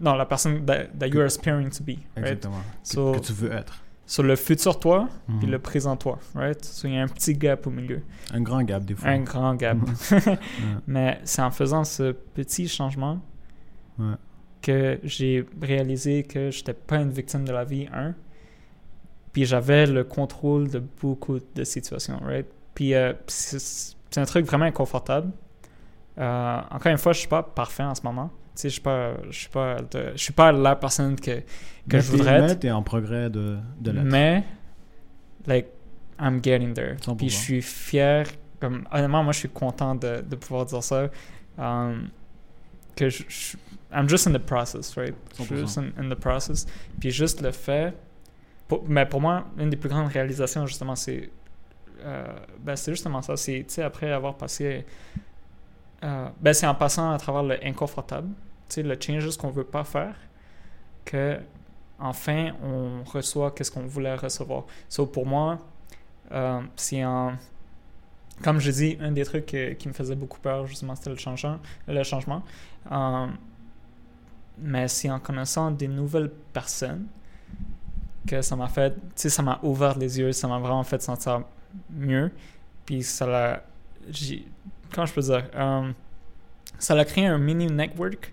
Non, la personne that, that you are aspiring to be, right? Exactement. Que- So- que tu veux être. Sur le futur toi, puis Mhm. le présent toi, right? So, il y a un petit gap au milieu, Un grand gap, des fois. un grand gap. <laughs> Ouais. Mais c'est en faisant ce petit changement Ouais. que j'ai réalisé que j'étais pas une victime de la vie, un. Puis j'avais le contrôle de beaucoup de situations, right? Puis euh, c'est c'est un truc vraiment inconfortable. Euh, encore une fois, je suis pas parfait en ce moment. Tu sais, je suis pas, je suis pas, je suis pas la personne que, que Mais je voudrais mais être. t'es en progrès de, de l'être. Mais, like, I'm getting there. 100%. Puis je suis fier. Comme, honnêtement, moi, je suis content de, de pouvoir dire ça. Um, que je, je- I'm just in the process, right? Je suis 100%. juste in, in the process. Puis juste le fait. Pour, mais pour moi, une des plus grandes réalisations, justement, c'est. euh, ben, c'est justement ça. C'est, tu sais, après avoir passé. Euh, ben, c'est en passant à travers le inconfortable, le changes qu'on veut pas faire, que enfin on reçoit qu'est-ce qu'on voulait recevoir. So, pour moi, euh, c'est en. Comme je dis, un des trucs qui me faisait beaucoup peur, justement, c'était le changement. Le changement. Euh, mais c'est en connaissant des nouvelles personnes que ça m'a fait, tu sais, ça m'a ouvert les yeux, ça m'a vraiment fait sentir mieux. Puis ça l'a, comment je peux dire? Euh, Ça a créé un mini network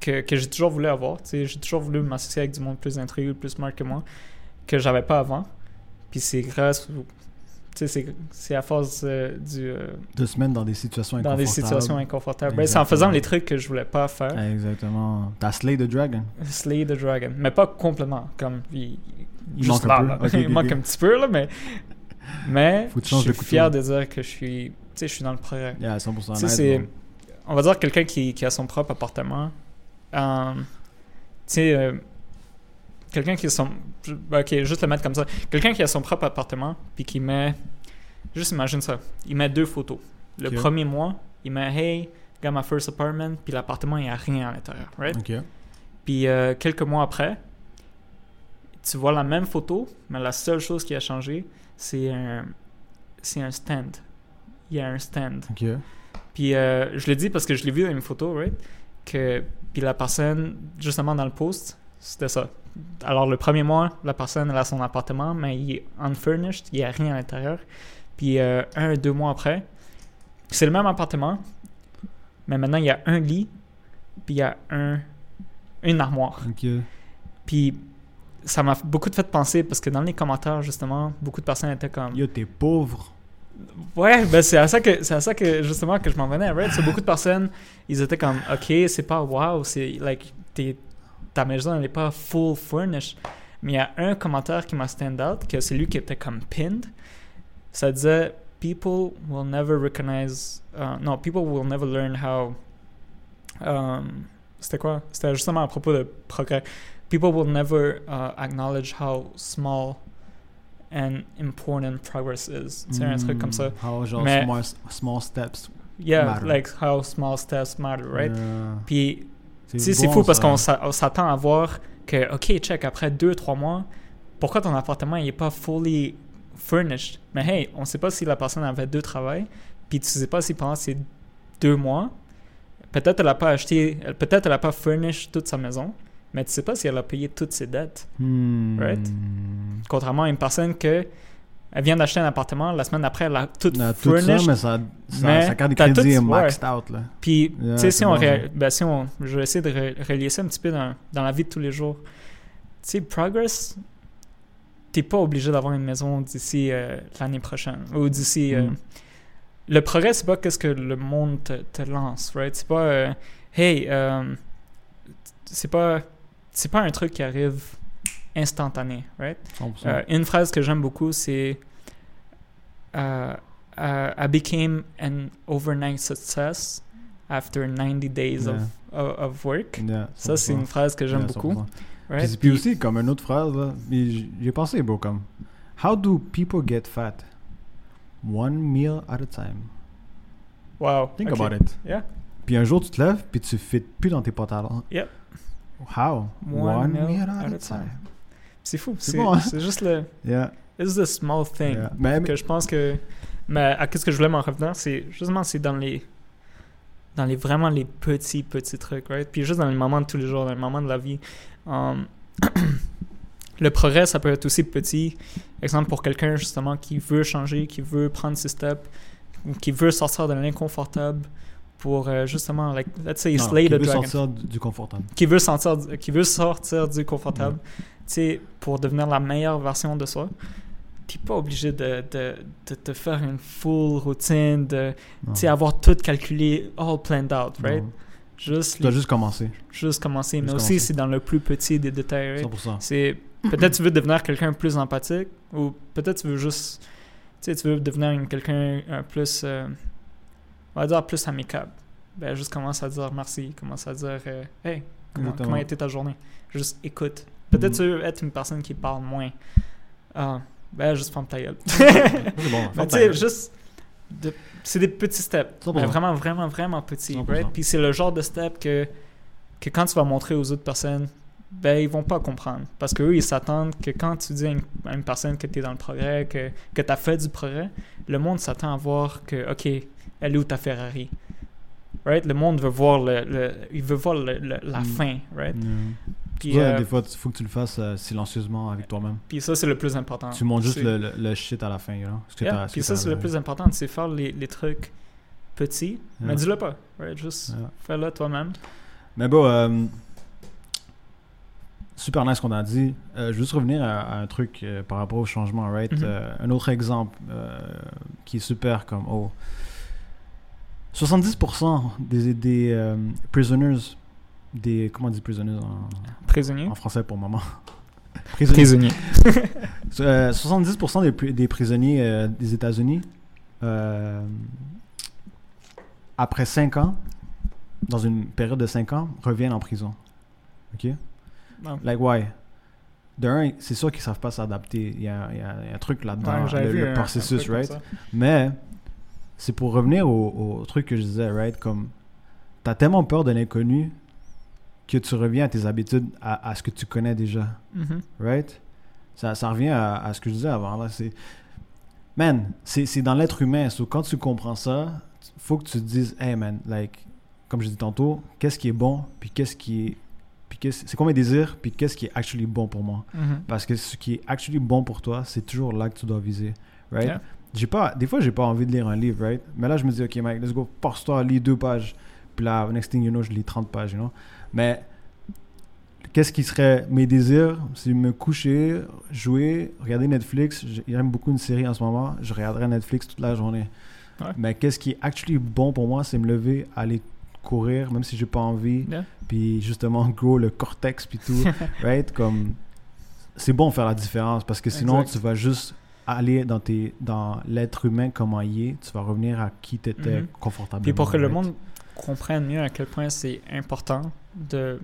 que, que j'ai toujours voulu avoir. J'ai toujours voulu m'associer avec du monde plus intrigué, plus smart que moi, que j'avais pas avant. Puis c'est grâce. c'est- à force euh, du. euh, De se mettre dans des situations dans des inconfortables. situations inconfortables. Ben, c'est en faisant les trucs que je voulais pas faire. Exactement. T'as Slay the Dragon. Slay the Dragon. Mais pas complètement. Comme, il, Il juste manque un là, peu. là. Ok, <laughs> ok, il manque un petit peu, là, mais. Mais Faut je suis fier de dire que je suis. Tu sais, je suis dans le progrès. Yeah, 100% Tu sais, honnête, c'est. On va dire quelqu'un qui, qui a son propre appartement. Euh, tu sais, euh, quelqu'un qui a son. Ok, juste le mettre comme ça. Quelqu'un qui a son propre appartement, puis qui met. Juste imagine ça. Il met deux photos. Le premier mois, il met Hey, got my first apartment, puis l'appartement, il n'y a rien à l'intérieur, right? Puis euh, quelques mois après, tu vois la même photo, mais la seule chose qui a changé, c'est un, c'est un stand. Il y a un stand. Puis euh, je le dis parce que je l'ai vu dans une photo, right? Que, puis la personne, justement dans le post, c'était ça. Alors le premier mois, la personne elle a son appartement, mais il est unfurnished, il n'y a rien à l'intérieur. Puis euh, un, deux mois après, c'est le même appartement, mais maintenant il y a un lit, puis il y a un, une armoire. Puis ça m'a beaucoup fait penser parce que dans les commentaires, justement, beaucoup de personnes étaient comme. Yo, t'es pauvre. Ouais, ben c'est à ça que c'est à ça que justement que je m'en venais, right? Beaucoup de personnes, ils étaient comme OK, c'est pas wow, c'est like t'es- ta maison elle est pas full furnished. Mais il y a un commentaire qui m'a stand out que c'est lui qui était comme pinned. Ça disait people will never recognize uh, no, people will never learn how um, c'était quoi? C'était justement à propos de progrès. People will never uh, acknowledge how small and important progress is. C'est un truc comme ça. How, genre, Mais- small, small steps. Yeah, matter? like how small steps matter, right? Yeah. Puis, sais, bon, c'est fou parce qu'on s'a- on s'attend à voir que, OK, check, après deux, trois mois, pourquoi ton appartement il est pas fully furnished? Mais hey, on sait pas si la personne avait deux travails, puis tu sais pas si pendant ces deux mois, peut-être elle a pas acheté, peut-être elle a pas furnished toute sa maison, mais tu sais pas si elle a payé toutes ses dettes. Hmm. Right? Contrairement à une personne que elle vient d'acheter un appartement, la semaine après, elle a tout a tout ça, furnished, mais ça, ça, mais sa carte de crédit est tout- ouais. maxed out, là. Puis, Yeah, tu sais, si, on bon, ben, si on. Je vais essayer de re- relier ça un petit peu dans, dans la vie de tous les jours. Tu sais, Progress, t'es pas obligé d'avoir une maison d'ici euh, l'année prochaine. Ou d'ici. euh, Mm. le progrès, c'est pas qu'est-ce que le monde te, te lance, right? C'est pas. euh, hey, euh, c'est pas. C'est pas un truc qui arrive instantané, right? 100%. Euh, une phrase que j'aime beaucoup, c'est uh, uh, I became an overnight success after 90 days of, of, of work. Yeah, Ça, c'est 100%. une phrase que j'aime Yeah, beaucoup. 100%. right? Puis, puis aussi, comme une autre phrase, j'ai pensé, bro, comme How do people get fat? One meal at a time. Wow. Think ok. about it. Yeah. Puis un jour, tu te lèves, puis tu fit plus dans tes pantalons. Yep. How? One meal at a time. C'est fou. C'est C'est bon, hein? c'est juste le. Yeah. It's the small thing. yeah. Mais, mais- Que je pense que. Mais à qu'est-ce que je voulais m'en revenir, c'est justement, c'est dans les. Dans les vraiment les petits, petits trucs, right? Puis juste dans les moments de tous les jours, dans les moments de la vie. Um, <coughs> le progrès, ça peut être aussi petit. Exemple, pour quelqu'un, justement, qui veut changer, qui veut prendre ses steps, ou qui veut sortir de l'inconfortable pour, euh, justement, like, let's say, non, slay qui the veut dragon sortir du, du confortable. qui veut sortir, du- qui veut sortir du confortable, tu sais, pour devenir la meilleure version de soi, t'es pas obligé de, de, de te faire une full routine, de tu sais, avoir tout calculé, all planned out, right? Non. Juste, Tu dois les- juste commencer. juste commencer. Mais aussi, c'est dans le plus petit des détails, right? 100%. C'est peut-être tu veux devenir quelqu'un de plus empathique ou peut-être tu veux juste tu sais tu veux devenir quelqu'un euh, plus euh, on va dire plus amicable. Ben juste commence à dire merci, commence à dire euh, hey, comment, comment a été ta journée? Juste écoute. Peut-être Mhm. tu veux être une personne qui parle moins. Ah, ben juste ferme ta gueule. <laughs> C'est bon. <laughs> Mais tu sais, juste. de- c'est des petits steps. 100%. Mais vraiment, vraiment, vraiment petits. 100%. Right? Puis c'est le genre de step que, que quand tu vas montrer aux autres personnes, ben ils vont pas comprendre. Parce qu'eux, ils s'attendent que quand tu dis à une, à une personne que tu es dans le progrès, que, que tu as fait du progrès, le monde s'attend à voir que, OK, elle est où ta Ferrari? Right? Le monde veut voir, le, le- il veut voir le- le- la Mm. fin. Right? Yeah. Puis, Ouais, euh, des fois, il faut que tu le fasses euh, silencieusement avec toi-même. puis ça, c'est le plus important. Tu montres juste le, le, le shit à la fin, you know, ce que Yeah, ce Puis ça, c'est le plus important, c'est faire les, les trucs petit, mais dis-le pas. Right? Juste Yeah. fais-le toi-même. Mais bon, euh, super nice qu'on a dit. Je veux juste revenir à, à un truc par rapport au changement, right? Mhm. Euh, un autre exemple qui est super comme, oh, 70% des, des euh, prisoners, des, comment on dit prisoners en, Prisonnier. en français pour le moment? <laughs> Prisonniers. Prisonnier. <laughs> Euh, 70% des, pri- des prisonniers euh, des États-Unis, euh, après 5 ans, dans une période de 5 ans, reviennent en prison. OK? Ah. Like, why? De un, c'est sûr qu'ils savent pas s'adapter. Il y a, il y a- un truc là-dedans, Ouais, le, le processus, right? Mais c'est pour revenir au, au truc que je disais, right? Comme, t'as tellement peur de l'inconnu que tu reviens à tes habitudes, à, à ce que tu connais déjà. Mhm. Right? Ça, ça revient à, à ce que je disais avant. Là. C'est, man, c'est, dans l'être humain. So, quand tu comprends ça, faut que tu te dises, hey man, like, comme je dis tantôt, qu'est-ce qui est bon, puis qu'est-ce qui est. Puis qu'est-ce, c'est quoi mes désirs, puis qu'est-ce qui est actually bon pour moi. Mhm. Parce que ce qui est actually bon pour toi, c'est toujours là que tu dois viser. Right? Yeah. J'ai pas, des fois, j'ai pas envie de lire un livre, right? Mais là, je me dis, OK, Mike, let's go, force-toi, lis deux pages. Puis là, next thing you know, je lis 30 pages, you know? Mais qu'est-ce qui serait mes désirs? C'est me coucher, jouer, regarder Netflix. J'ai- J'aime beaucoup une série en ce moment. Je regarderai Netflix toute la journée. Ouais. Mais qu'est-ce qui est actually bon pour moi, c'est me lever, aller courir, même si j'ai pas envie. Yeah. Puis justement, grow le cortex, puis tout. <laughs> right? Comme, c'est bon de faire la différence parce que sinon, Exact. tu vas juste aller dans, tes, dans l'être humain, comment il est. Tu vas revenir à qui tu étais Mhm. confortablement. Puis pour que le right? monde comprenne mieux à quel point c'est important de,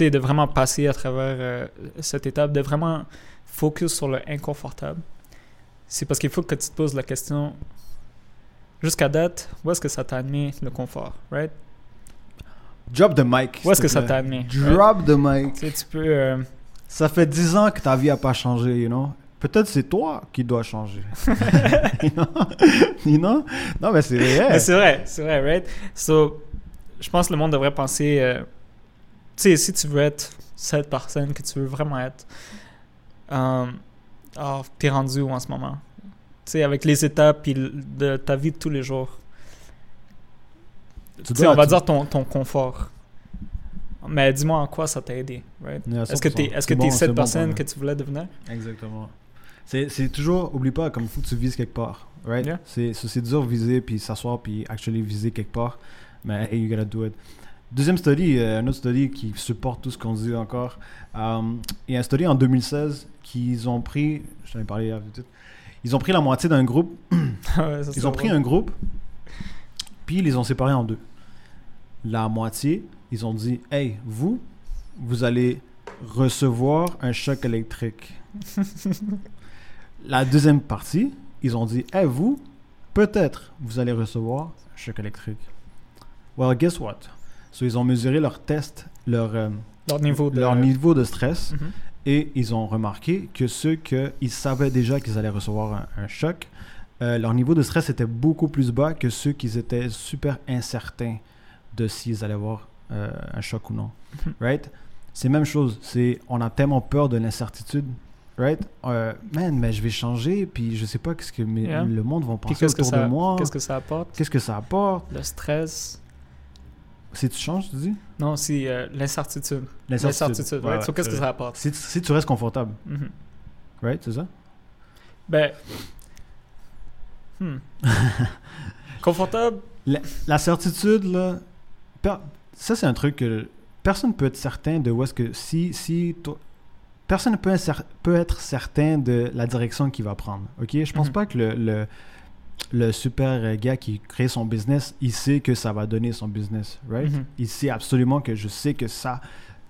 de vraiment passer à travers euh, cette étape, de vraiment focus sur le inconfortable, c'est parce qu'il faut que tu te poses la question jusqu'à date, où est-ce que ça t'a amené le confort, right? Drop the mic. Où est-ce que ça t'a right? Drop the mic. Tu sais, tu peux. euh, Ça fait 10 ans que ta vie a pas changé, you know? Peut-être c'est toi qui dois changer. <laughs> know? Non, mais c'est vrai. C'est vrai, c'est vrai, right? So, je pense que le monde devrait penser, euh, tu sais, si tu veux être cette personne que tu veux vraiment être, euh, ah, t'es rendu où en ce moment? Tu sais, avec les étapes de ta vie de tous les jours. Tu sais, dois- on va tu- dire ton, ton confort. Mais dis-moi en quoi ça t'a aidé, right? Yeah, Est-ce que 100%. t'es est-ce que C'est t'es bon, cette bon personne que tu voulais devenir? Exactement. C'est, c'est toujours, oublie pas, comme il faut que tu vises quelque part, right? Yeah. C'est, dur de viser, puis s'asseoir, puis actually viser quelque part, mais hey, you gotta do it. Deuxième study, euh, un autre study qui supporte tout ce qu'on dit encore. Um, il y a un study en 2016 qu'ils ont pris, je t'en ai parlé hier, ils ont pris la moitié d'un groupe, <coughs> Ouais, ça, ils ont pris un groupe, puis ils les ont séparés en deux. La moitié, ils ont dit, hey, vous, vous allez recevoir un choc électrique. <laughs> La deuxième partie, ils ont dit, hey, vous, peut-être, vous allez recevoir un choc électrique. Well, guess what? So, ils ont mesuré leur test, leur, euh, Leur niveau de. leur niveau de stress, Mhm. et ils ont remarqué que ceux qu'ils savaient déjà qu'ils allaient recevoir un, un choc, euh, leur niveau de stress était beaucoup plus bas que ceux qui étaient super incertains de s'ils allaient avoir euh, un choc ou non. Mhm. Right? C'est la même chose. C'est, on a tellement peur de l'incertitude. Right? Euh, man, mais je vais changer, puis je sais pas qu'est-ce que mes- Yeah. le monde va penser que, autour ça, de moi. qu'est-ce que ça apporte? Qu'est-ce que ça apporte? Le stress. Si tu changes, tu dis? Non, c'est euh, l'incertitude. L'incertitude. Right? So, qu'est-ce que ça apporte? Si, tu- si tu restes confortable, Mhm. right? C'est ça? Ben. Hmm. <laughs> Confortable? La, la certitude, là, per- ça c'est un truc que personne peut être certain de où est-ce que si, si toi- personne peut, cer- peut être certain de la direction qu'il va prendre. Ok, je pense Mhm. pas que le, le, le super gars qui crée son business, il sait que ça va donner son business, right? Mhm. Il sait absolument que je sais que ça,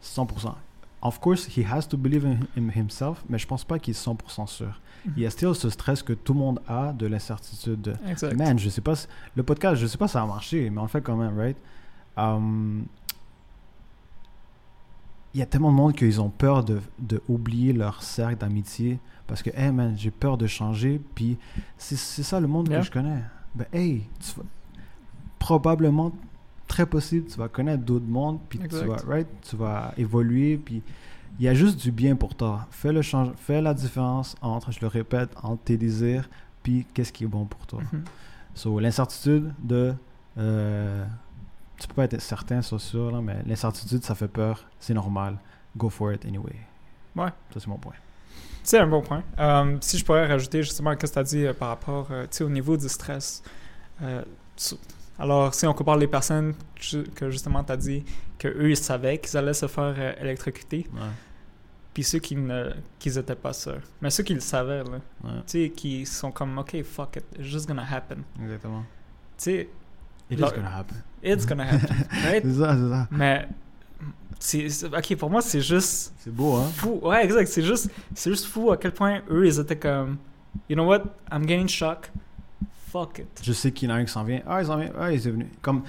100%. Of course, he has to believe in, in himself, mais je pense pas qu'il est 100% sûr. Mhm. Il y a still ce stress que tout le monde a de l'incertitude. Man, je sais pas. Le podcast, je sais pas si ça a marché, mais on le fait quand même, right? Um, Il y a tellement de monde qu'ils ont peur de, de oublier leur cercle d'amitié parce que, hey man, j'ai peur de changer. Puis c'est ça le monde Yeah. que je connais. Ben, hey, tu vas- probablement, très possible, tu vas connaître d'autres mondes, puis tu vas, right? Tu vas évoluer, puis il y a juste du bien pour toi. Fais, le change, fais la différence entre, je le répète, entre tes désirs, puis qu'est-ce qui est bon pour toi. Mhm. So, l'incertitude de Euh, tu peux pas être certain ça, là, mais l'incertitude, ça fait peur. C'est normal. Go for it anyway. Ouais. Ça, c'est mon point. C'est un bon point. Euh, si je pourrais rajouter justement ce que tu as dit euh, par rapport euh, au niveau du stress. Alors, si on compare les personnes que justement tu as dit qu'eux, ils savaient qu'ils allaient se faire électrocuter, puis ceux qui ne qui étaient pas sûrs. Mais ceux qui le savaient, là, Ouais. tu sais, qui sont comme, OK, fuck it, it's just gonna happen. Exactement. Tu sais, It is gonna happen. it's gonna happen. <laughs> right? C'est ça, c'est ça. Mais, c'est, c'est- OK, pour moi, c'est juste C'est beau, hein? fou. Ouais, exact. C'est juste, c'est juste fou à quel point eux, ils étaient comme, you know what, I'm getting shock. Fuck it. Je sais qu'il y en a un qui s'en vient. Ah, il s'en vient. Ah, il est venu. Comme,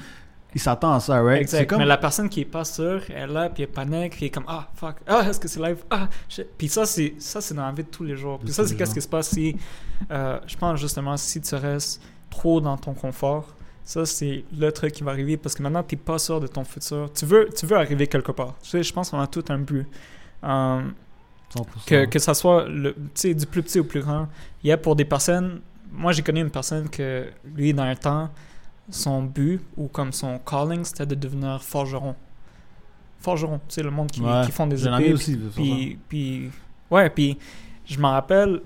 il s'attend à ça, right? Exact. C'est comme... Mais la personne qui est pas sûre, elle est là, puis elle panique, puis elle est comme, ah, fuck, ah, est-ce que c'est live? Ah, shit. Puis ça, c'est, ça, c'est dans la vie de tous les jours. Puis ça, c'est qu'est-ce qui se passe si, euh, je pense justement, si tu restes trop dans ton confort, ça, c'est le truc qui va arriver parce que maintenant, tu n'es pas sûr de ton futur. Tu veux, tu veux arriver quelque part. Tu sais, je pense qu'on a tout un but. 100%. que, que ça soit le, du plus petit au plus grand. Il y a pour des personnes, moi j'ai connu une personne que lui dans un temps, son but ou comme son calling c'était de devenir forgeron. Forgeron, tu sais, le monde qui, Ouais. qui font des épées. aussi. de. Puis, puis, ouais, puis je m'en rappelle,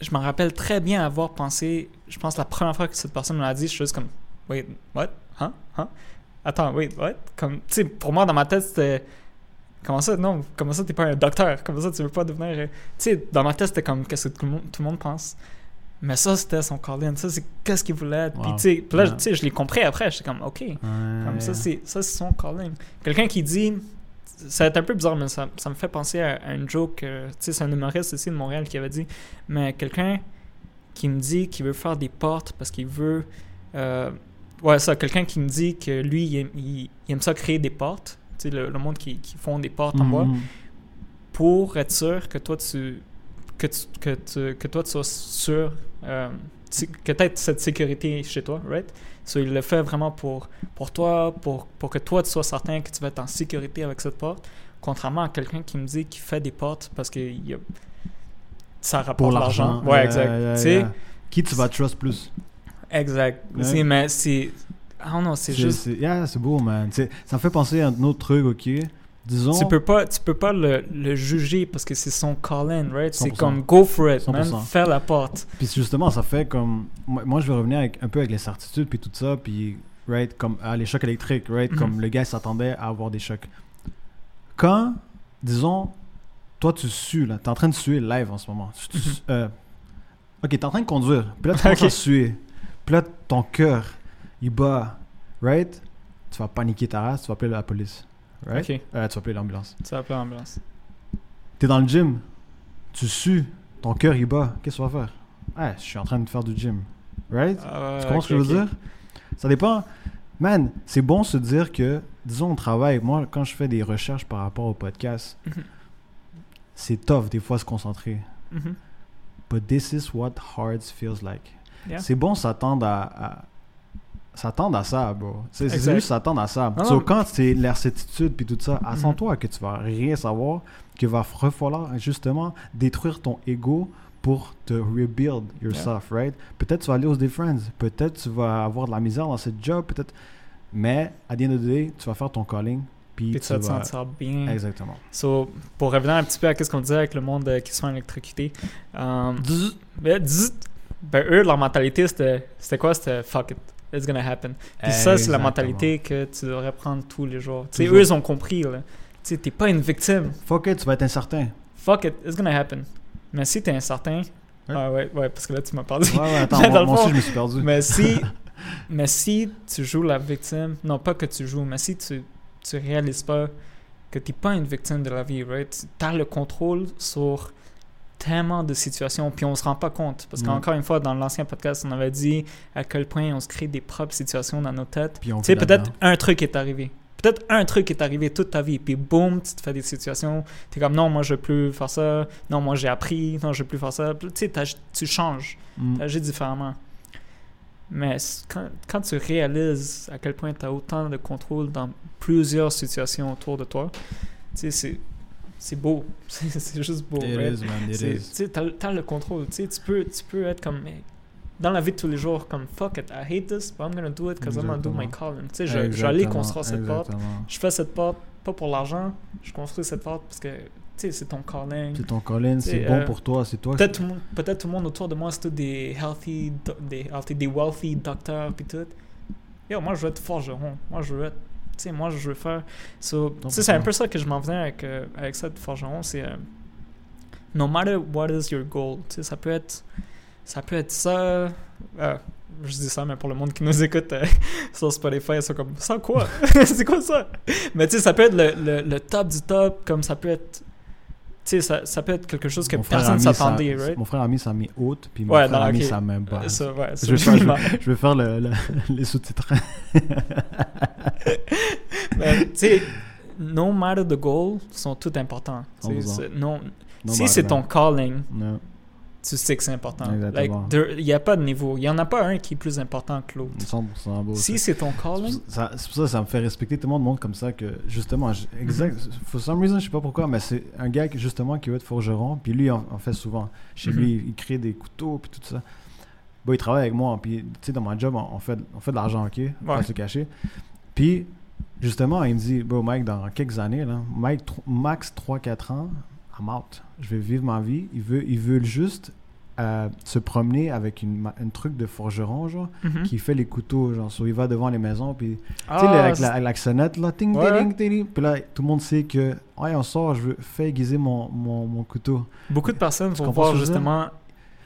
je m'en rappelle très bien avoir pensé, je pense la première fois que cette personne me l'a dit, je suis juste comme, wait, what? Hein? Hein? Attends, wait, what? Comme, tu sais, pour moi, dans ma tête, c'était, comment ça, non, comment ça, t'es pas un docteur? Comment ça, tu veux pas devenir, euh, tu sais, dans ma tête, c'était comme, qu'est-ce que tout le monde, tout le monde pense? Mais ça, c'était son calling. Ça, c'est qu'est-ce qu'il voulait être. Puis, Wow. tu sais, là, sais, je l'ai compris après. J'étais comme, OK. Ouais. Comme ça, c'est ça, c'est son calling. Quelqu'un qui dit, ça va être un peu bizarre, mais ça, ça me fait penser à, à une joke. euh, tu sais, c'est un humoriste ici de Montréal qui avait dit, mais quelqu'un qui me dit qu'il veut faire des portes parce qu'il veut. euh, ouais, ça, quelqu'un qui me dit que lui, il aime, il- il aime ça créer des portes. Tu sais, le, le monde qui, qui font des portes en bois Mhm. pour être sûr que toi tu que tu, que tu- que toi tu sois sûr euh, que tu aies cette sécurité chez toi, right? So, il le fait vraiment pour, pour toi, pour, pour que toi tu sois certain que tu vas être en sécurité avec cette porte, contrairement à quelqu'un qui me dit qu'il fait des portes parce que il y a- ça rapporte l'argent. Ouais, Yeah, exact. yeah, yeah. Qui tu vas trust plus? Exact. Ouais. C'est- Mais c'est. Ah non, c'est juste. c'est- yeah, c'est beau, man. Ça me fait penser à un autre truc, ok? Disons. Tu peux pas, tu peux pas le, le juger parce que c'est son call-in, right? C'est 100%. comme go for it, man. 100%. Fais la porte. Puis justement, ça fait comme. Moi, je vais revenir avec, un peu avec les certitudes, puis tout ça, puis, right, comme ah, les chocs électriques, right, comme le gars s'attendait à avoir des chocs. Quand, disons, toi, tu sues, là, t'es en train de suer live en ce moment. Tu- tu- Mhm. euh, ok, t'es en train de conduire, puis là, tu <laughs> commences Ok. à suer. Puis là, ton cœur, il bat, right? Tu vas paniquer ta race, tu vas appeler la police, right? Euh, tu vas appeler l'ambulance. tu vas appeler l'ambulance. T'es dans le gym, tu sues, ton cœur il bat, qu'est-ce que tu vas faire? Ouais, je suis en train de faire du gym, right? Ah, Tu comprends ce que je veux dire? Ça dépend. Man, c'est bon se dire que, disons, on travaille. Moi, quand je fais des recherches par rapport au podcast, Mhm. c'est tough des fois se concentrer. Mhm. But this is what hard feels like. Yeah. C'est bon s'attendre à, à- s'attendre à ça, bro. C'est juste s'attendre à ça. Non, So, quand c'est l'incertitude puis tout ça, attends-toi que tu vas rien savoir, que va falloir justement détruire ton ego pour te rebuild yourself, right? Peut-être tu vas aller aux Day Friends, peut-être tu vas avoir de la misère dans ce job, peut-être, mais à the end of the day, tu vas faire ton calling, puis tu tu vas te sentir bien. Exactement. So, pour revenir un petit peu à ce qu'on disait avec le monde qui se fait électrocuter, euh, ben, eux, leur mentalité, c'était quoi? C'était fuck it, it's gonna happen. Puis ça, c'est la mentalité que tu devrais prendre tous les jours. Tu sais, eux, ils ont compris, là. Tu sais, t'es pas une victime. Fuck it, tu vas être incertain. Fuck it, it's gonna happen. Mais si t'es incertain, Ouais. ah ouais, ouais, parce que là, tu m'as perdu. Ouais, ouais, <laughs> attends, Mais moi, moi aussi, je me suis perdu. <laughs> Mais si, <laughs> mais si tu joues la victime, non pas que tu joues, mais si tu, tu réalises pas que tu n'es pas une victime de la vie, right? Tu as le contrôle sur tellement de situations, puis on se rend pas compte. Parce qu'encore une fois, dans l'ancien podcast, on avait dit à quel point on se crée des propres situations dans nos têtes. Tu sais, peut-être un truc est arrivé. Peut-être un truc est arrivé toute ta vie, puis boum, tu te fais des situations. Tu es comme non, moi je veux plus faire ça. Non, moi j'ai appris. Non, je veux plus faire ça. Tu sais, tu changes Mm. tu agis différemment. Mais quand, quand tu réalises à quel point tu as autant de contrôle dans plusieurs situations autour de toi, tu sais, c'est, beau. <laughs> C'est, juste beau. Tu t'as le contrôle. Tu peux, tu peux être comme, dans la vie de tous les jours, comme fuck it, I hate this, but I'm gonna do it because I'm gonna do my calling. Tu sais, je, vais construire cette porte. Je fais cette porte pas pour l'argent, je construis cette porte parce que, tu sais, c'est ton calling. C'est ton Colin, c'est bon euh, pour toi, c'est toi. Peut-être peut-être tout le monde autour de moi, c'est tous des healthy, des, healthy, des wealthy docteurs puis tout. Yo, moi, je veux être forgeron. Moi, je veux être... Sais, moi, je veux faire... So, c'est un peu ça que je m'en venais avec, euh, avec ça de forgeron. C'est... euh, no matter what is your goal. Tu sais, ça peut être... Ça peut être ça... euh, je dis ça, mais pour le monde qui nous écoute euh, <laughs> sur Spotify, ils sont comme... Ça quoi? <laughs> c'est quoi ça? Mais tu sais, ça peut être le, le, le top du top, comme ça peut être... Tu sais, ça, ça peut être quelque chose que personne s'attendait, right? Mon frère a mis sa main haute, puis mon Ouais, frère non, a mis sa main basse. ça, ouais, Je vais je faire, je vais- je vais faire le, le- <laughs> les sous-titres. Mais, <laughs> tu sais, no matter the goal, sont tout importants. Tu sais, 100%. c'est- non, si c'est ton calling, tu sais que c'est important. Il n'y a pas de niveau. Il n'y en a pas un qui est plus important que l'autre. 100% beau. Si c'est ton calling, C'est pour ça que ça me fait respecter tout le monde, comme ça que justement, exact, for some reason, je sais pas pourquoi, mais c'est un gars qui, justement qui veut être forgeron, puis lui en, en fait souvent. Chez Mhm. lui, il crée des couteaux puis tout ça. Bon, il travaille avec moi, puis tu sais dans mon job, on, fait on fait de l'argent, ok, on va Ouais. se cacher. Puis justement, il me dit, bon Mike, dans quelques années là, Mike, max 3-4 ans, I'm out. Je vais vivre ma vie. Il veut, il veut juste euh, se promener avec une, truc de forgeron, genre mhm. qui fait les couteaux, genre, so, il va devant les maisons, puis, Ah, tu sais, le- avec, la, la sonnette, là, ting, Ouais. ting, ting, ting, puis là, tout le monde sait que, ouais, on sort, je veux, fais aiguiser mon, mon, mon couteau. beaucoup de personnes vont voir justement.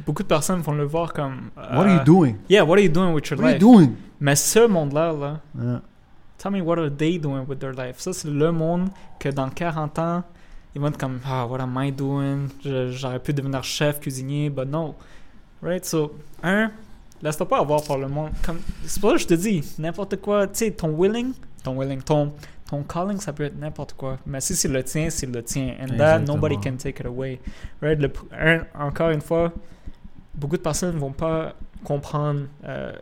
Beaucoup de personnes vont le voir comme. What are euh, you doing? Yeah, what are you doing with your What are life? you doing? Mais ce monde-là, là, Ouais. Tell me what are they doing with their life? Ça, c'est le monde que dans 40 ans, ils vont être comme Ah, what am I doing? J'aurais pu devenir chef, cuisinier, but no. Right? So, un, laisse-toi pas avoir par le monde. Comme, c'est pour ça que je te dis, n'importe quoi, tu sais, ton willing, ton willing, ton, ton calling, ça peut être n'importe quoi. Mais si c'est le tien, c'est le tien. And that, Exactement. nobody can take it away. Right? Le un, encore une fois, beaucoup de personnes vont pas comprendre. euh,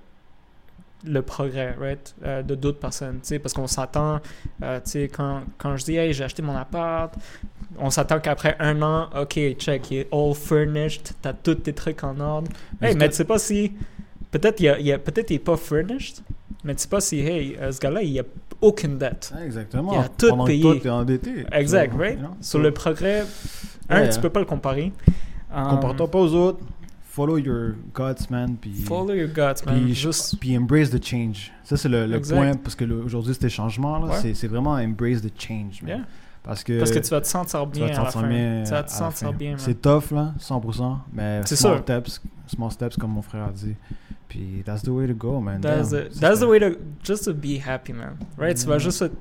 le progrès, right, euh, de d'autres personnes, parce qu'on s'attend, euh, quand, quand je dis, hey, j'ai acheté mon appart, on s'attend qu'après un an, ok, check, il est all furnished, t'as tous tes trucs en ordre. Mais Hey, tu sais pas si, peut-être il, il peut-être il est pas furnished, mais tu sais pas si, hey, euh, ce gars-là, il a aucune dette. Exactement. Il a tout Pendant que payé. toi, t'es endetté. Exact, right? Sur so, le progrès, un, Ouais, tu hein. peux pas le comparer. Um, Compare-toi pas aux autres. Follow your guts, man. Puis, Follow your guts, man. puis, Juste, puis embrace the change. Ça, c'est le, le point, parce que aujourd'hui, c'était changement, là. Ouais. C'est, vraiment embrace the change, man. yeah. Parce que, Parce que tu vas te sentir tu bien vas te sentir bien. Tu vas te sentir bien. C'est tough, là, 100%. Mais C'est small sûr. steps, small steps, comme mon frère a dit. Puis, that's the way to go, man. That's Damn. the, that's the way to just to be happy, man. Right? Tu vas Mm. juste être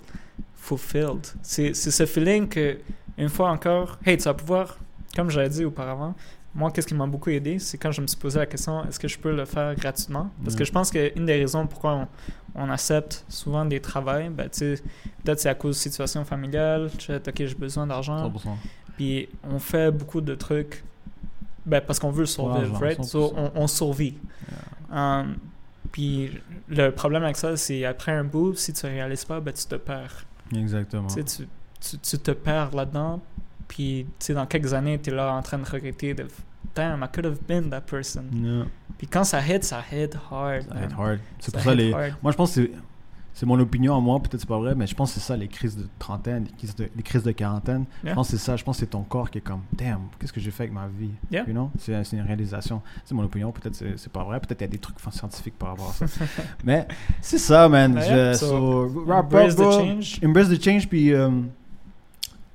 fulfilled. C'est c'est ce feeling que, une fois encore, hey, tu vas pouvoir, comme j'avais dit auparavant, moi, qu'est-ce qui m'a beaucoup aidé, c'est quand je me suis posé la question, est-ce que je peux le faire gratuitement? Parce que je pense qu'une des raisons pourquoi on, on accepte souvent des travails, ben, peut-être c'est à cause de situation familiale, tu sais, ok, j'ai besoin d'argent, 100%. puis on fait beaucoup de trucs ben, parce qu'on veut survivre, l'argent, right? 100%. So, on, on survit. Um, puis le problème avec ça, c'est après un bout, si tu réalises pas, ben, tu te perds. Exactement. Tu, tu, tu te perds là-dedans. Puis, tu sais, dans quelques années, tu es là en train de regretter de Damn, I could have been that person. Yeah. Puis quand ça hit, ça hit hard. Ça man. hit hard. C'est pour ça les. hard. Moi, je pense que c'est- mon opinion à moi, peut-être c'est pas vrai, mais je pense que c'est ça les crises de trentaine, les crises de, les crises de quarantaine. Yeah. Je pense que c'est ça. Je pense que c'est ton corps qui est comme, damn, qu'est-ce que j'ai fait avec ma vie? Yeah. You know? C'est une réalisation. C'est mon opinion. Peut-être c'est c'est pas vrai. Peut-être il y a des trucs scientifiques par rapport à ça. <laughs> mais c'est ça, man. Yeah, Je- so, so, Embrace the change. Embrace the change, puis euh,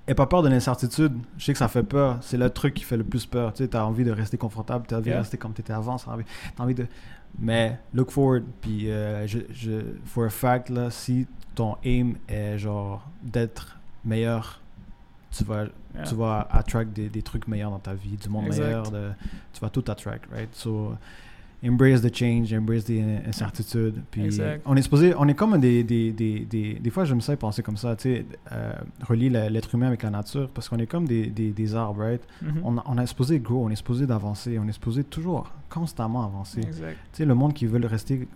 aie pas peur de l'incertitude. Je sais que ça fait peur. C'est le truc qui fait le plus peur. Tu sais, t'as envie de rester confortable, t'as envie Yeah. de rester comme t'étais avant, t'as envie, envie de... Mais look forward, puis euh, je, je, for a fact, là, si ton aim est genre d'être meilleur, tu vas, Yeah. tu vas attract des, des trucs meilleurs dans ta vie, du monde Exact. meilleur, de, tu vas tout attract, right? So, embrace the change, embrace the incertitudes. Puis Exact. on est supposé, on est comme des, des, des, des, des fois j'aime ça penser comme ça, tu sais, euh, relier l'être humain avec la nature, parce qu'on est comme des, des, des arbres, right? Mhm. On, on est supposé grow, on est supposé d'avancer, on est supposé toujours, constamment avancer. Tu sais, le monde qui veut rester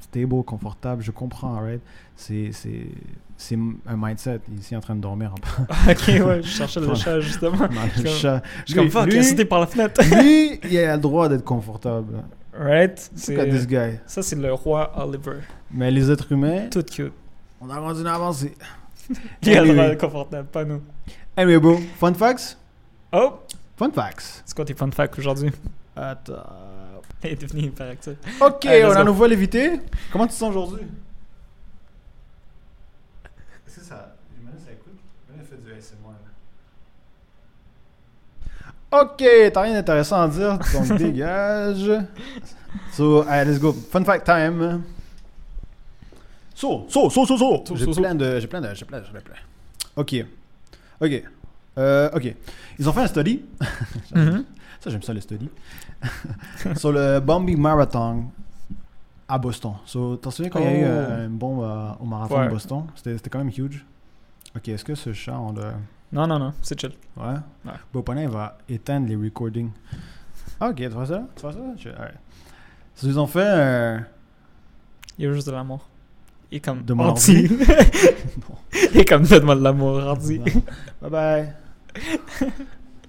stable, confortable, je comprends, right? C'est, c'est, c'est un mindset. Il est ici en train de dormir. un peu. <laughs> ok, ouais, je cherchais le chat justement. <laughs> Dans le comme- chat. Je suis comme Lui- fuck, il a lui- sauté par la fenêtre. <laughs> lui, il a le droit d'être confortable. Right? Look at this C'est, guy. ça, c'est le roi Oliver. Mais les êtres humains, Tout cute. on a continué à avancer. Il a le confortable, pas nous. Anyway, bro, fun facts? Oh! Fun facts. C'est quoi tes fun facts aujourd'hui? Attends. Il est devenu hyperactif. Ok, on a un nouvel invité. Comment tu te sens aujourd'hui? Que ça écoute. J'imagine fait du ASMR. Ok, t'as rien d'intéressant à dire, donc <laughs> dégage. So, allez, let's go. Fun fact time. So, so, so, so, so. So, J'ai so, so. plein de. J'ai plein de. J'ai plein plein. Ok. Ok. Euh, ok. Ils ont fait un study. <laughs> Mhm. Ça, j'aime ça, les studies. <laughs> sur le Bombay Marathon à Boston. So, t'en souviens quand il y a eu Oh. euh, une bombe euh, au marathon Ouais. de Boston? C'était quand même huge. Ok, est-ce que ce chat, on le. Non, non, non, c'est chill. Ouais? Ouais. Bopanin va éteindre les recordings. Ah, ok, tu vois ça? Tu vois ça? Je-. So, ils ont fait un. Il y a juste de l'amour. Il est comme De mon. <laughs> Il est comme donne-moi de l'amour, anti. bye bye.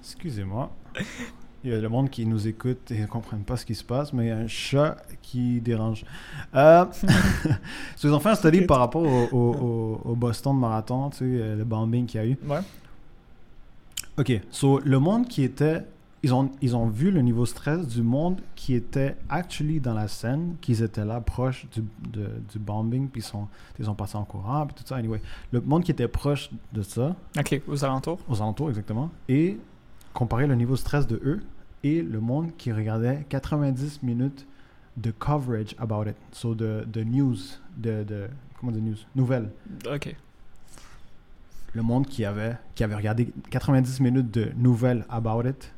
Excusez-moi. Il y a le monde qui nous écoute et ne comprennent pas ce qui se passe, mais il y a un chat qui dérange. Euh, so, <laughs> <laughs> ils ont fait un study par rapport au, au- au- au Boston Marathon, tu sais, euh, le bombing qu'il y a eu. Ouais. Ok, so le monde qui était. Ils ont, ils ont vu le niveau stress du monde qui était actually dans la scène, qu'ils étaient là proche du, de- du bombing, puis ils sont, ils sont passés en courant, puis tout ça. Anyway, le monde qui était proche de ça, Ok, aux alentours. aux alentours exactement, et comparer le niveau stress de eux et le monde qui regardait 90 minutes de coverage about it, so de, de news, de, de comment dire news, nouvelles. Ok. Le monde qui avait qui avait regardé 90 minutes de nouvelles about it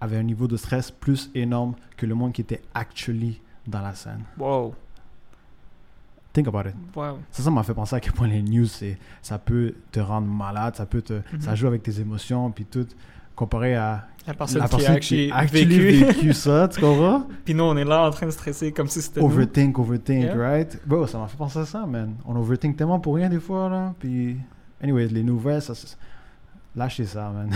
avait un niveau de stress plus énorme que le monde qui était actually dans la scène. Wow. Think about it. Wow. Ça, ça m'a fait penser à quel point les news, ça peut te rendre malade, ça peut te, Mhm. ça joue avec tes émotions, puis tout, comparé à La personne, la qui a personne qui a actually vécu. vécu ça, tu comprends? <laughs> Puis nous, on est là en train de stresser comme si c'était nous. Overthink, overthink, Yeah. right? Bro, ça m'a fait penser à ça, man. On overthink tellement pour rien des fois, là. Puis, anyway, les nouvelles, ça, lâchez ça, man.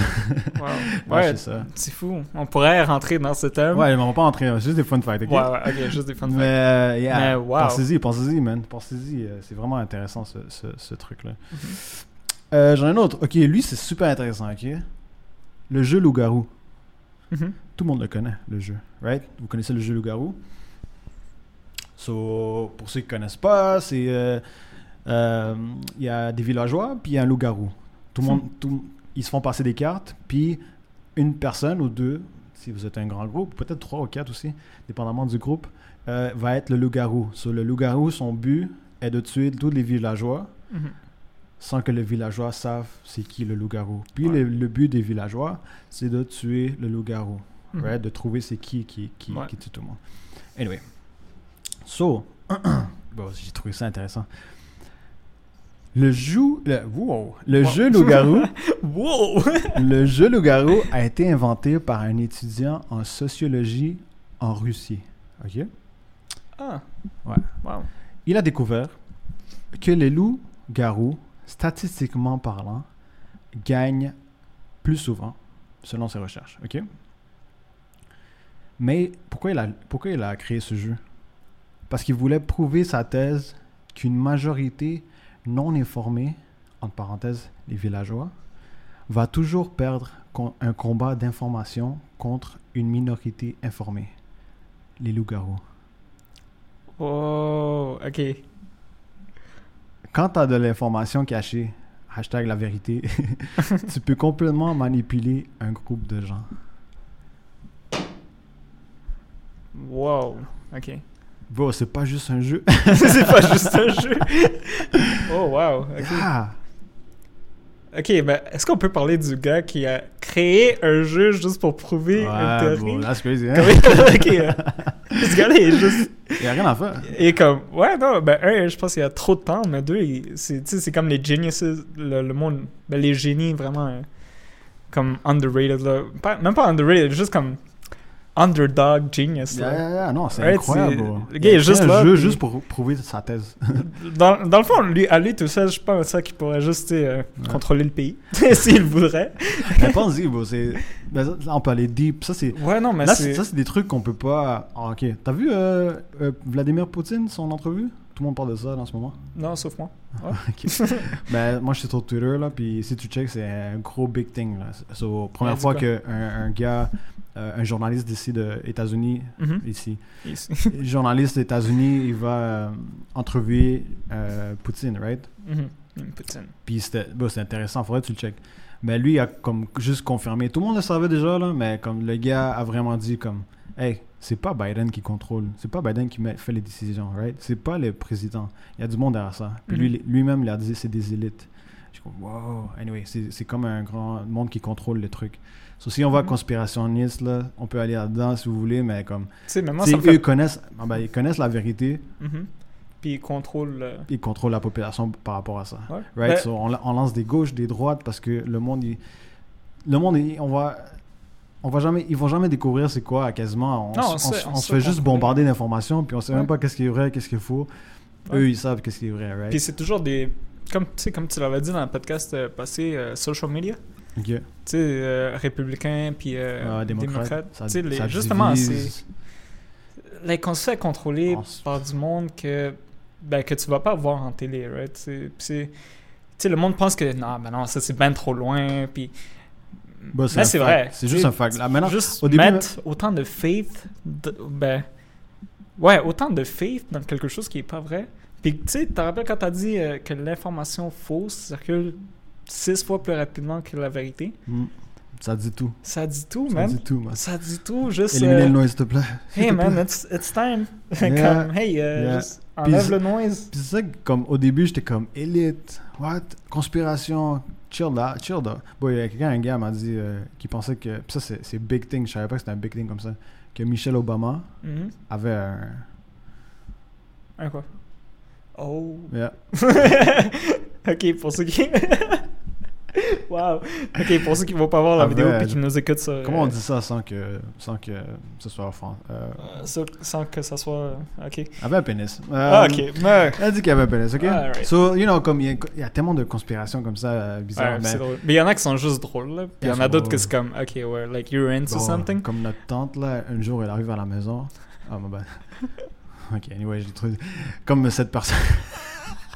Wow. <laughs> lâchez Ouais, ça. c'est fou. On pourrait rentrer dans ce thème. Ouais, mais on va pas entrer, c'est juste des fun facts, ok? ouais, ouais, ok, juste des fun Mais, facts. euh, yeah, Mais wow. pensez-y, pensez-y, man. Pensez-y, euh, c'est vraiment intéressant, ce, ce, ce truc-là. Mhm. Euh, J'en ai un autre. Ok, lui, c'est super intéressant, ok? Le jeu loup-garou. Mhm. Tout le monde le connaît, le jeu, right? Vous connaissez le jeu loup-garou? So, pour ceux qui connaissent pas, c'est... euh, Il y a des villageois, puis il y a un loup-garou. Tout le monde... tout- ils se font passer des cartes, puis une personne ou deux, si vous êtes un grand groupe, peut-être trois ou quatre aussi, dépendamment du groupe, euh, va être le loup-garou. So, le loup-garou, son but est de tuer tous les villageois Mhm. sans que les villageois savent c'est qui le loup-garou. Puis Ouais. le, le but des villageois, c'est de tuer le loup-garou, right? de trouver c'est qui qui, qui, Ouais. qui tue tout le monde. Anyway, so, <clears throat> bon, j'ai trouvé ça intéressant. Le, jou, le, wow, le Wow. jeu loup-garou, <laughs> Wow! <laughs> le jeu loup-garou a été inventé par un étudiant en sociologie en Russie. Ok? ah. Ouais. Wow. Il a découvert que les loups-garous, statistiquement parlant, gagnent plus souvent, selon ses recherches. OK? Mais pourquoi il a, pourquoi il a créé ce jeu? Parce qu'il voulait prouver sa thèse qu'une majorité non informée, entre parenthèses, les villageois, va toujours perdre un combat d'information contre une minorité informée, les loups-garous. Oh, ok. quand tu as de l'information cachée, hashtag la vérité, <laughs> tu peux complètement manipuler un groupe de gens. Wow. Ok. Bro, c'est pas juste un jeu. <laughs> <laughs> c'est pas juste un jeu. Oh, wow. Ok. Ah, Ok, ben, est-ce qu'on peut parler du gars qui a créé un jeu juste pour prouver une ouais, théorie? bro, that's crazy. Hein? <laughs> Ok. ce gars-là, il est juste. Il a rien à faire. Et comme, ouais, non, ben, un, je pense qu'il y a trop de temps, mais deux, c'est, comme les geniuses, le, le monde, ben, les génies vraiment, euh, comme underrated, là. Pas- même pas underrated, juste comme, underdog genius. Yeah, yeah, yeah, non, c'est Right, incroyable. bro. le gars est juste un là, jeu puis- juste pour prouver sa thèse? <laughs> Dans, dans le fond, lui, à lui tout seul, je pense ça qu'il pourrait juste euh, contrôler le pays, <laughs> s'il voudrait. <laughs> Mais pense-y, bro, c'est. ben, ça, là, on peut aller deep. Ça, c'est. Ouais, non, mais Là, c'est... ça, c'est des trucs qu'on peut pas. Ah, ok. T'as vu euh, euh, Vladimir Poutine, son entrevue? Tout le monde parle de ça en ce moment. Non, sauf moi. Ok. ben, moi, je suis sur Twitter, là, puis si tu checks, c'est un gros big thing. Là. So, première Ouais, fois qu'un un gars, euh, un journaliste d'ici, des États-Unis, Mhm. ici, journaliste des États-Unis, il va euh, entrevuer euh, Poutine, right? Mhm. Une Poutine. Puis c'était bon, c'est intéressant, faudrait que tu le check. Mais lui a comme juste confirmé. Tout le monde le savait déjà, là, mais comme le gars a vraiment dit comme Hey, c'est pas Biden qui contrôle, c'est pas Biden qui fait les décisions, right? C'est pas le président. Il y a du monde derrière ça. Puis lui, lui-même, il a dit c'est des élites. Je suis comme wow. Anyway, c'est c'est comme un grand monde qui contrôle le truc. So, si on va Mhm. conspirationniste, là, on peut aller là-dedans si vous voulez, mais comme. Tu sais, fait... ils connaissent, ah ben, ils connaissent la vérité, Mhm. Puis il contrôle... euh, ils contrôlent la population par rapport à ça. Ouais. Right? Ben, So, on, la- on lance des gauches, des droites parce que le monde, il- le monde, il- on va, on va jamais, ils vont jamais découvrir c'est quoi quasiment. On, Non, on sait- on se fait juste bombarder d'informations puis on sait Ouais. même pas qu'est-ce qui est vrai, qu'est-ce qu'il faut. Ouais. Eux, ils savent qu'est-ce qui est vrai, right? Puis c'est toujours des... Comme, tu sais, comme tu l'avais dit dans le podcast euh, passé, euh, social media. Tu sais, euh, républicains puis euh, Ah, démocrate, sais, les- justement, c'est... Like, on se fait contrôler On s- par du monde que, ben, que tu vas pas voir en télé, right? C'est, c'est- tu sais, le monde pense que, non, ben non, ça c'est ben trop loin, puis... Bah, c'est mais vrai. C'est juste un fact. Là, maintenant, juste au début, mettre autant de faith, de- ben... Ouais, autant de faith dans quelque chose qui est pas vrai. Puis, tu sais, tu te rappelles quand t'as dit euh, que l'information fausse circule six fois plus rapidement que la vérité? hmm, ça dit tout. Ça dit tout, Ça man. dit tout, man. Ça dit tout, juste... Éliminer euh, le noise, s'il te plaît. <laughs> Hey man, it's, it's time. <laughs> Yeah. comme, hey, euh, Yeah. juste enlève Puis- le noise. Puis c'est ça que, comme, au début, j'étais comme, élite, what, conspiration, chill là, chill là. Bon, il y a quelqu'un, un gars m'a dit, euh, qui pensait que, puis ça, c'est, big thing, je savais pas que c'était un big thing comme ça, que Michelle Obama Mhm. avait un... Un quoi? Oh. Yeah. <laughs> ok, pour ceux qui. Wow. Ok, pour ceux qui vont pas voir la Ah, vidéo ouais. puis qui nous écoutent sur. Comment on euh, dit ça sans que, sans que ce soit offrant? Euh, euh, sans que ça soit. euh, Ok. avait un pénis. Ah, Euh, ok. Mais. Elle dit qu'il avait un pénis, ok? Alright. So, you know, comme il y, a- il y a tellement de conspirations comme ça, euh, bizarres, Ouais, mais... drôle. Mais il y en a qui sont juste drôles, là. Puis il y en a d'autres que c'est comme, ok, ouais, like you're into Bon, something. Comme notre tante, là, un jour, elle arrive à la maison. Ah, ma bad. <laughs> ok, anyway, j'ai trouvé... Comme cette personne...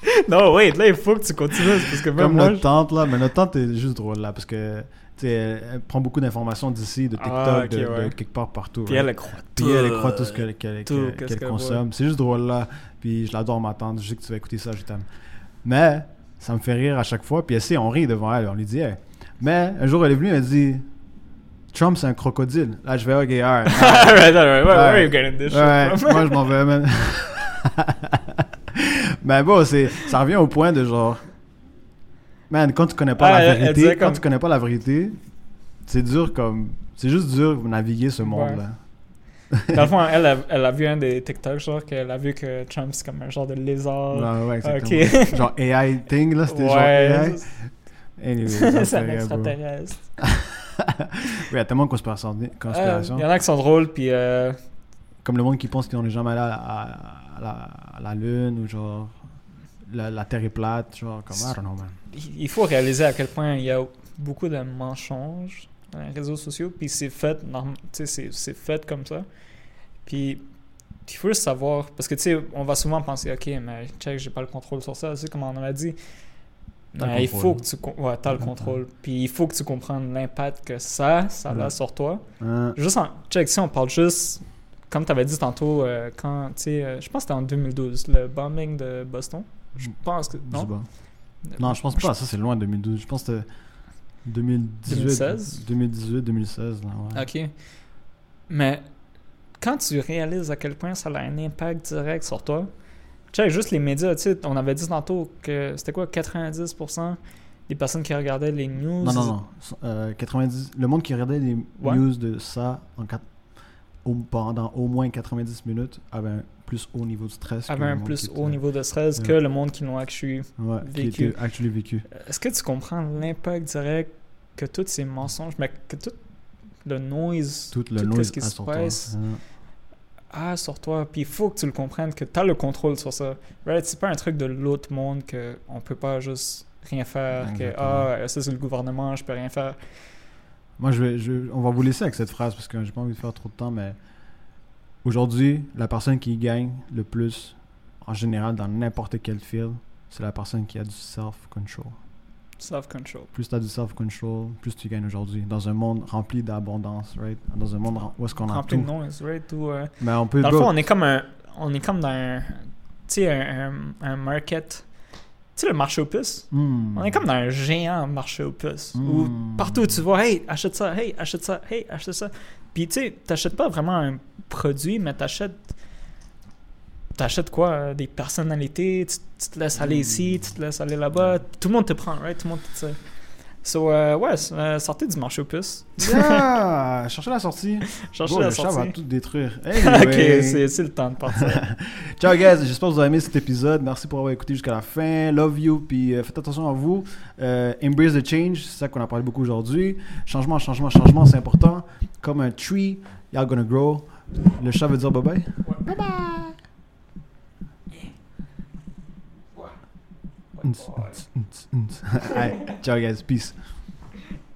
<laughs> non, wait, là, il faut que tu continues. Parce que même Comme moi. notre tante, là. Mais notre tante est juste drôle, là, parce que... Tu sais, elle, elle prend beaucoup d'informations d'ici, de TikTok, Ah, ok, de, quelque part partout. Puis right? elle, elle croit Puis tout. elle, elle croit tout ce qu'elle consomme. C'est juste drôle, là. Puis je l'adore, ma tante. Je sais que tu vas écouter ça, je t'aime. Mais ça me fait rire à chaque fois. Puis elle sait, on rit devant elle. On lui dit, hey. Mais un jour, elle est venue, elle dit, Trump, c'est un crocodile. Là, je vais, ok, alright. alright, alright. Where, where are you getting this shit moi je m'en vais, man. <laughs> Mais bon, c'est, ça revient au point de genre. Man, quand tu connais pas Ah, la elle- elle vérité, quand comme- tu connais pas la vérité, c'est dur comme. C'est juste dur de naviguer ce monde-là. Dans le fond, elle a, elle a vu un des TikTok, genre, qu'elle a vu que Trump, c'est comme un genre de lézard. Ouais, ouais, exactement. Oh, Ok. <laughs> genre AI thing, là, c'était genre ouais, AI. Anyway, <laughs> c'est un extraterrestre. <laughs> Oui, il y a tellement de conspirations. Euh. Il y en a qui sont drôles, puis euh, Comme le monde qui pense qu'on n'est jamais allé à, à- à la, à la Lune, ou genre. La, la Terre est plate, genre, comme, I don't know, man. il faut réaliser à quel point il y a beaucoup de mensonges dans les réseaux sociaux, puis c'est fait, c'est- fait comme ça. Puis il faut juste savoir, parce que tu sais, on va souvent penser, ok, mais check, j'ai pas le contrôle sur ça, tu sais, comme on avait dit. Mais il faut que tu ouais, t'as le contrôle. Puis il faut que tu comprennes l'impact que ça, ça a Ouais. sur toi. Hein? Juste en check, si on parle juste, comme tu avais dit tantôt, euh, quand, tu sais, euh, je pense que c'était en 2012, le bombing de Boston. Je pense que. Je Non, pas. Non, je pense pas. Ça, c'est loin 2012. Je pense que c'était 2018. 2016? 2018, 2016. Là, ouais. Ok. Mais quand tu réalises à quel point ça a un impact direct sur toi, check juste les médias, tu sais, on avait dit tantôt que c'était quoi, 90% des personnes qui regardaient les news? Non, non, non. Euh, 90, le monde qui regardait les Ouais. news de ça en pendant au moins 90 minutes avait un plus haut niveau de stress. que avait le un monde plus haut niveau de stress que le monde qui l'ont actually. Vécu. vécu. Est-ce que tu comprends l'impact direct que tous ces mensonges, mais que tout le noise, Tout le noise ce qui se passe. Ah. sur toi. Puis il faut que tu le comprennes, que tu as le contrôle sur ça. Right? C'est pas un truc de l'autre monde que on peut pas juste rien faire, que ah, ça c'est le gouvernement, je peux rien faire. Moi, je vais, je- on va vous laisser avec cette phrase parce que j'ai pas envie de faire trop de temps, mais aujourd'hui, la personne qui gagne le plus, en général, dans n'importe quel field, c'est la personne qui a du self-control. Self-control. Plus tu as du self-control, plus tu gagnes aujourd'hui. Dans un monde rempli d'abondance, right? Dans un monde où est-ce qu'on a Rempli tout. de noise, right? Euh, Mais on peut Dans le fond, on est comme un, on est comme dans un, tu sais, un, un, market, sais, le marché aux puces? Hmm. On est comme dans un géant marché aux puces. Où Hmm. partout où tu vas, hey, achète ça, hey, achète ça, hey, achète ça. Puis tu sais, t'achètes pas vraiment un produit, mais t'achètes. T'achètes quoi? Des personnalités, tu, tu te laisses aller Hmm. ici, tu te laisses aller là-bas. Tout le monde te prend, right? Tout le monde te. So, euh, ouais, euh, sortez du marché aux puces. Yeah! <laughs> Cherchez la sortie. Cherchez la le chat va sortie. tout détruire. <laughs> ok, Anyway. c'est c'est le temps de partir. <laughs> Ciao guys, j'espère que vous avez aimé cet épisode. Merci pour avoir écouté jusqu'à la fin. Love you, puis euh, faites attention à vous. Euh, embrace the change, c'est ça qu'on a parlé beaucoup aujourd'hui. Changement, changement, changement, c'est important. Comme un tree, y'all gonna grow. Le chat veut dire bye bye. Bye bye. <laughs> Allez, ciao guys, peace.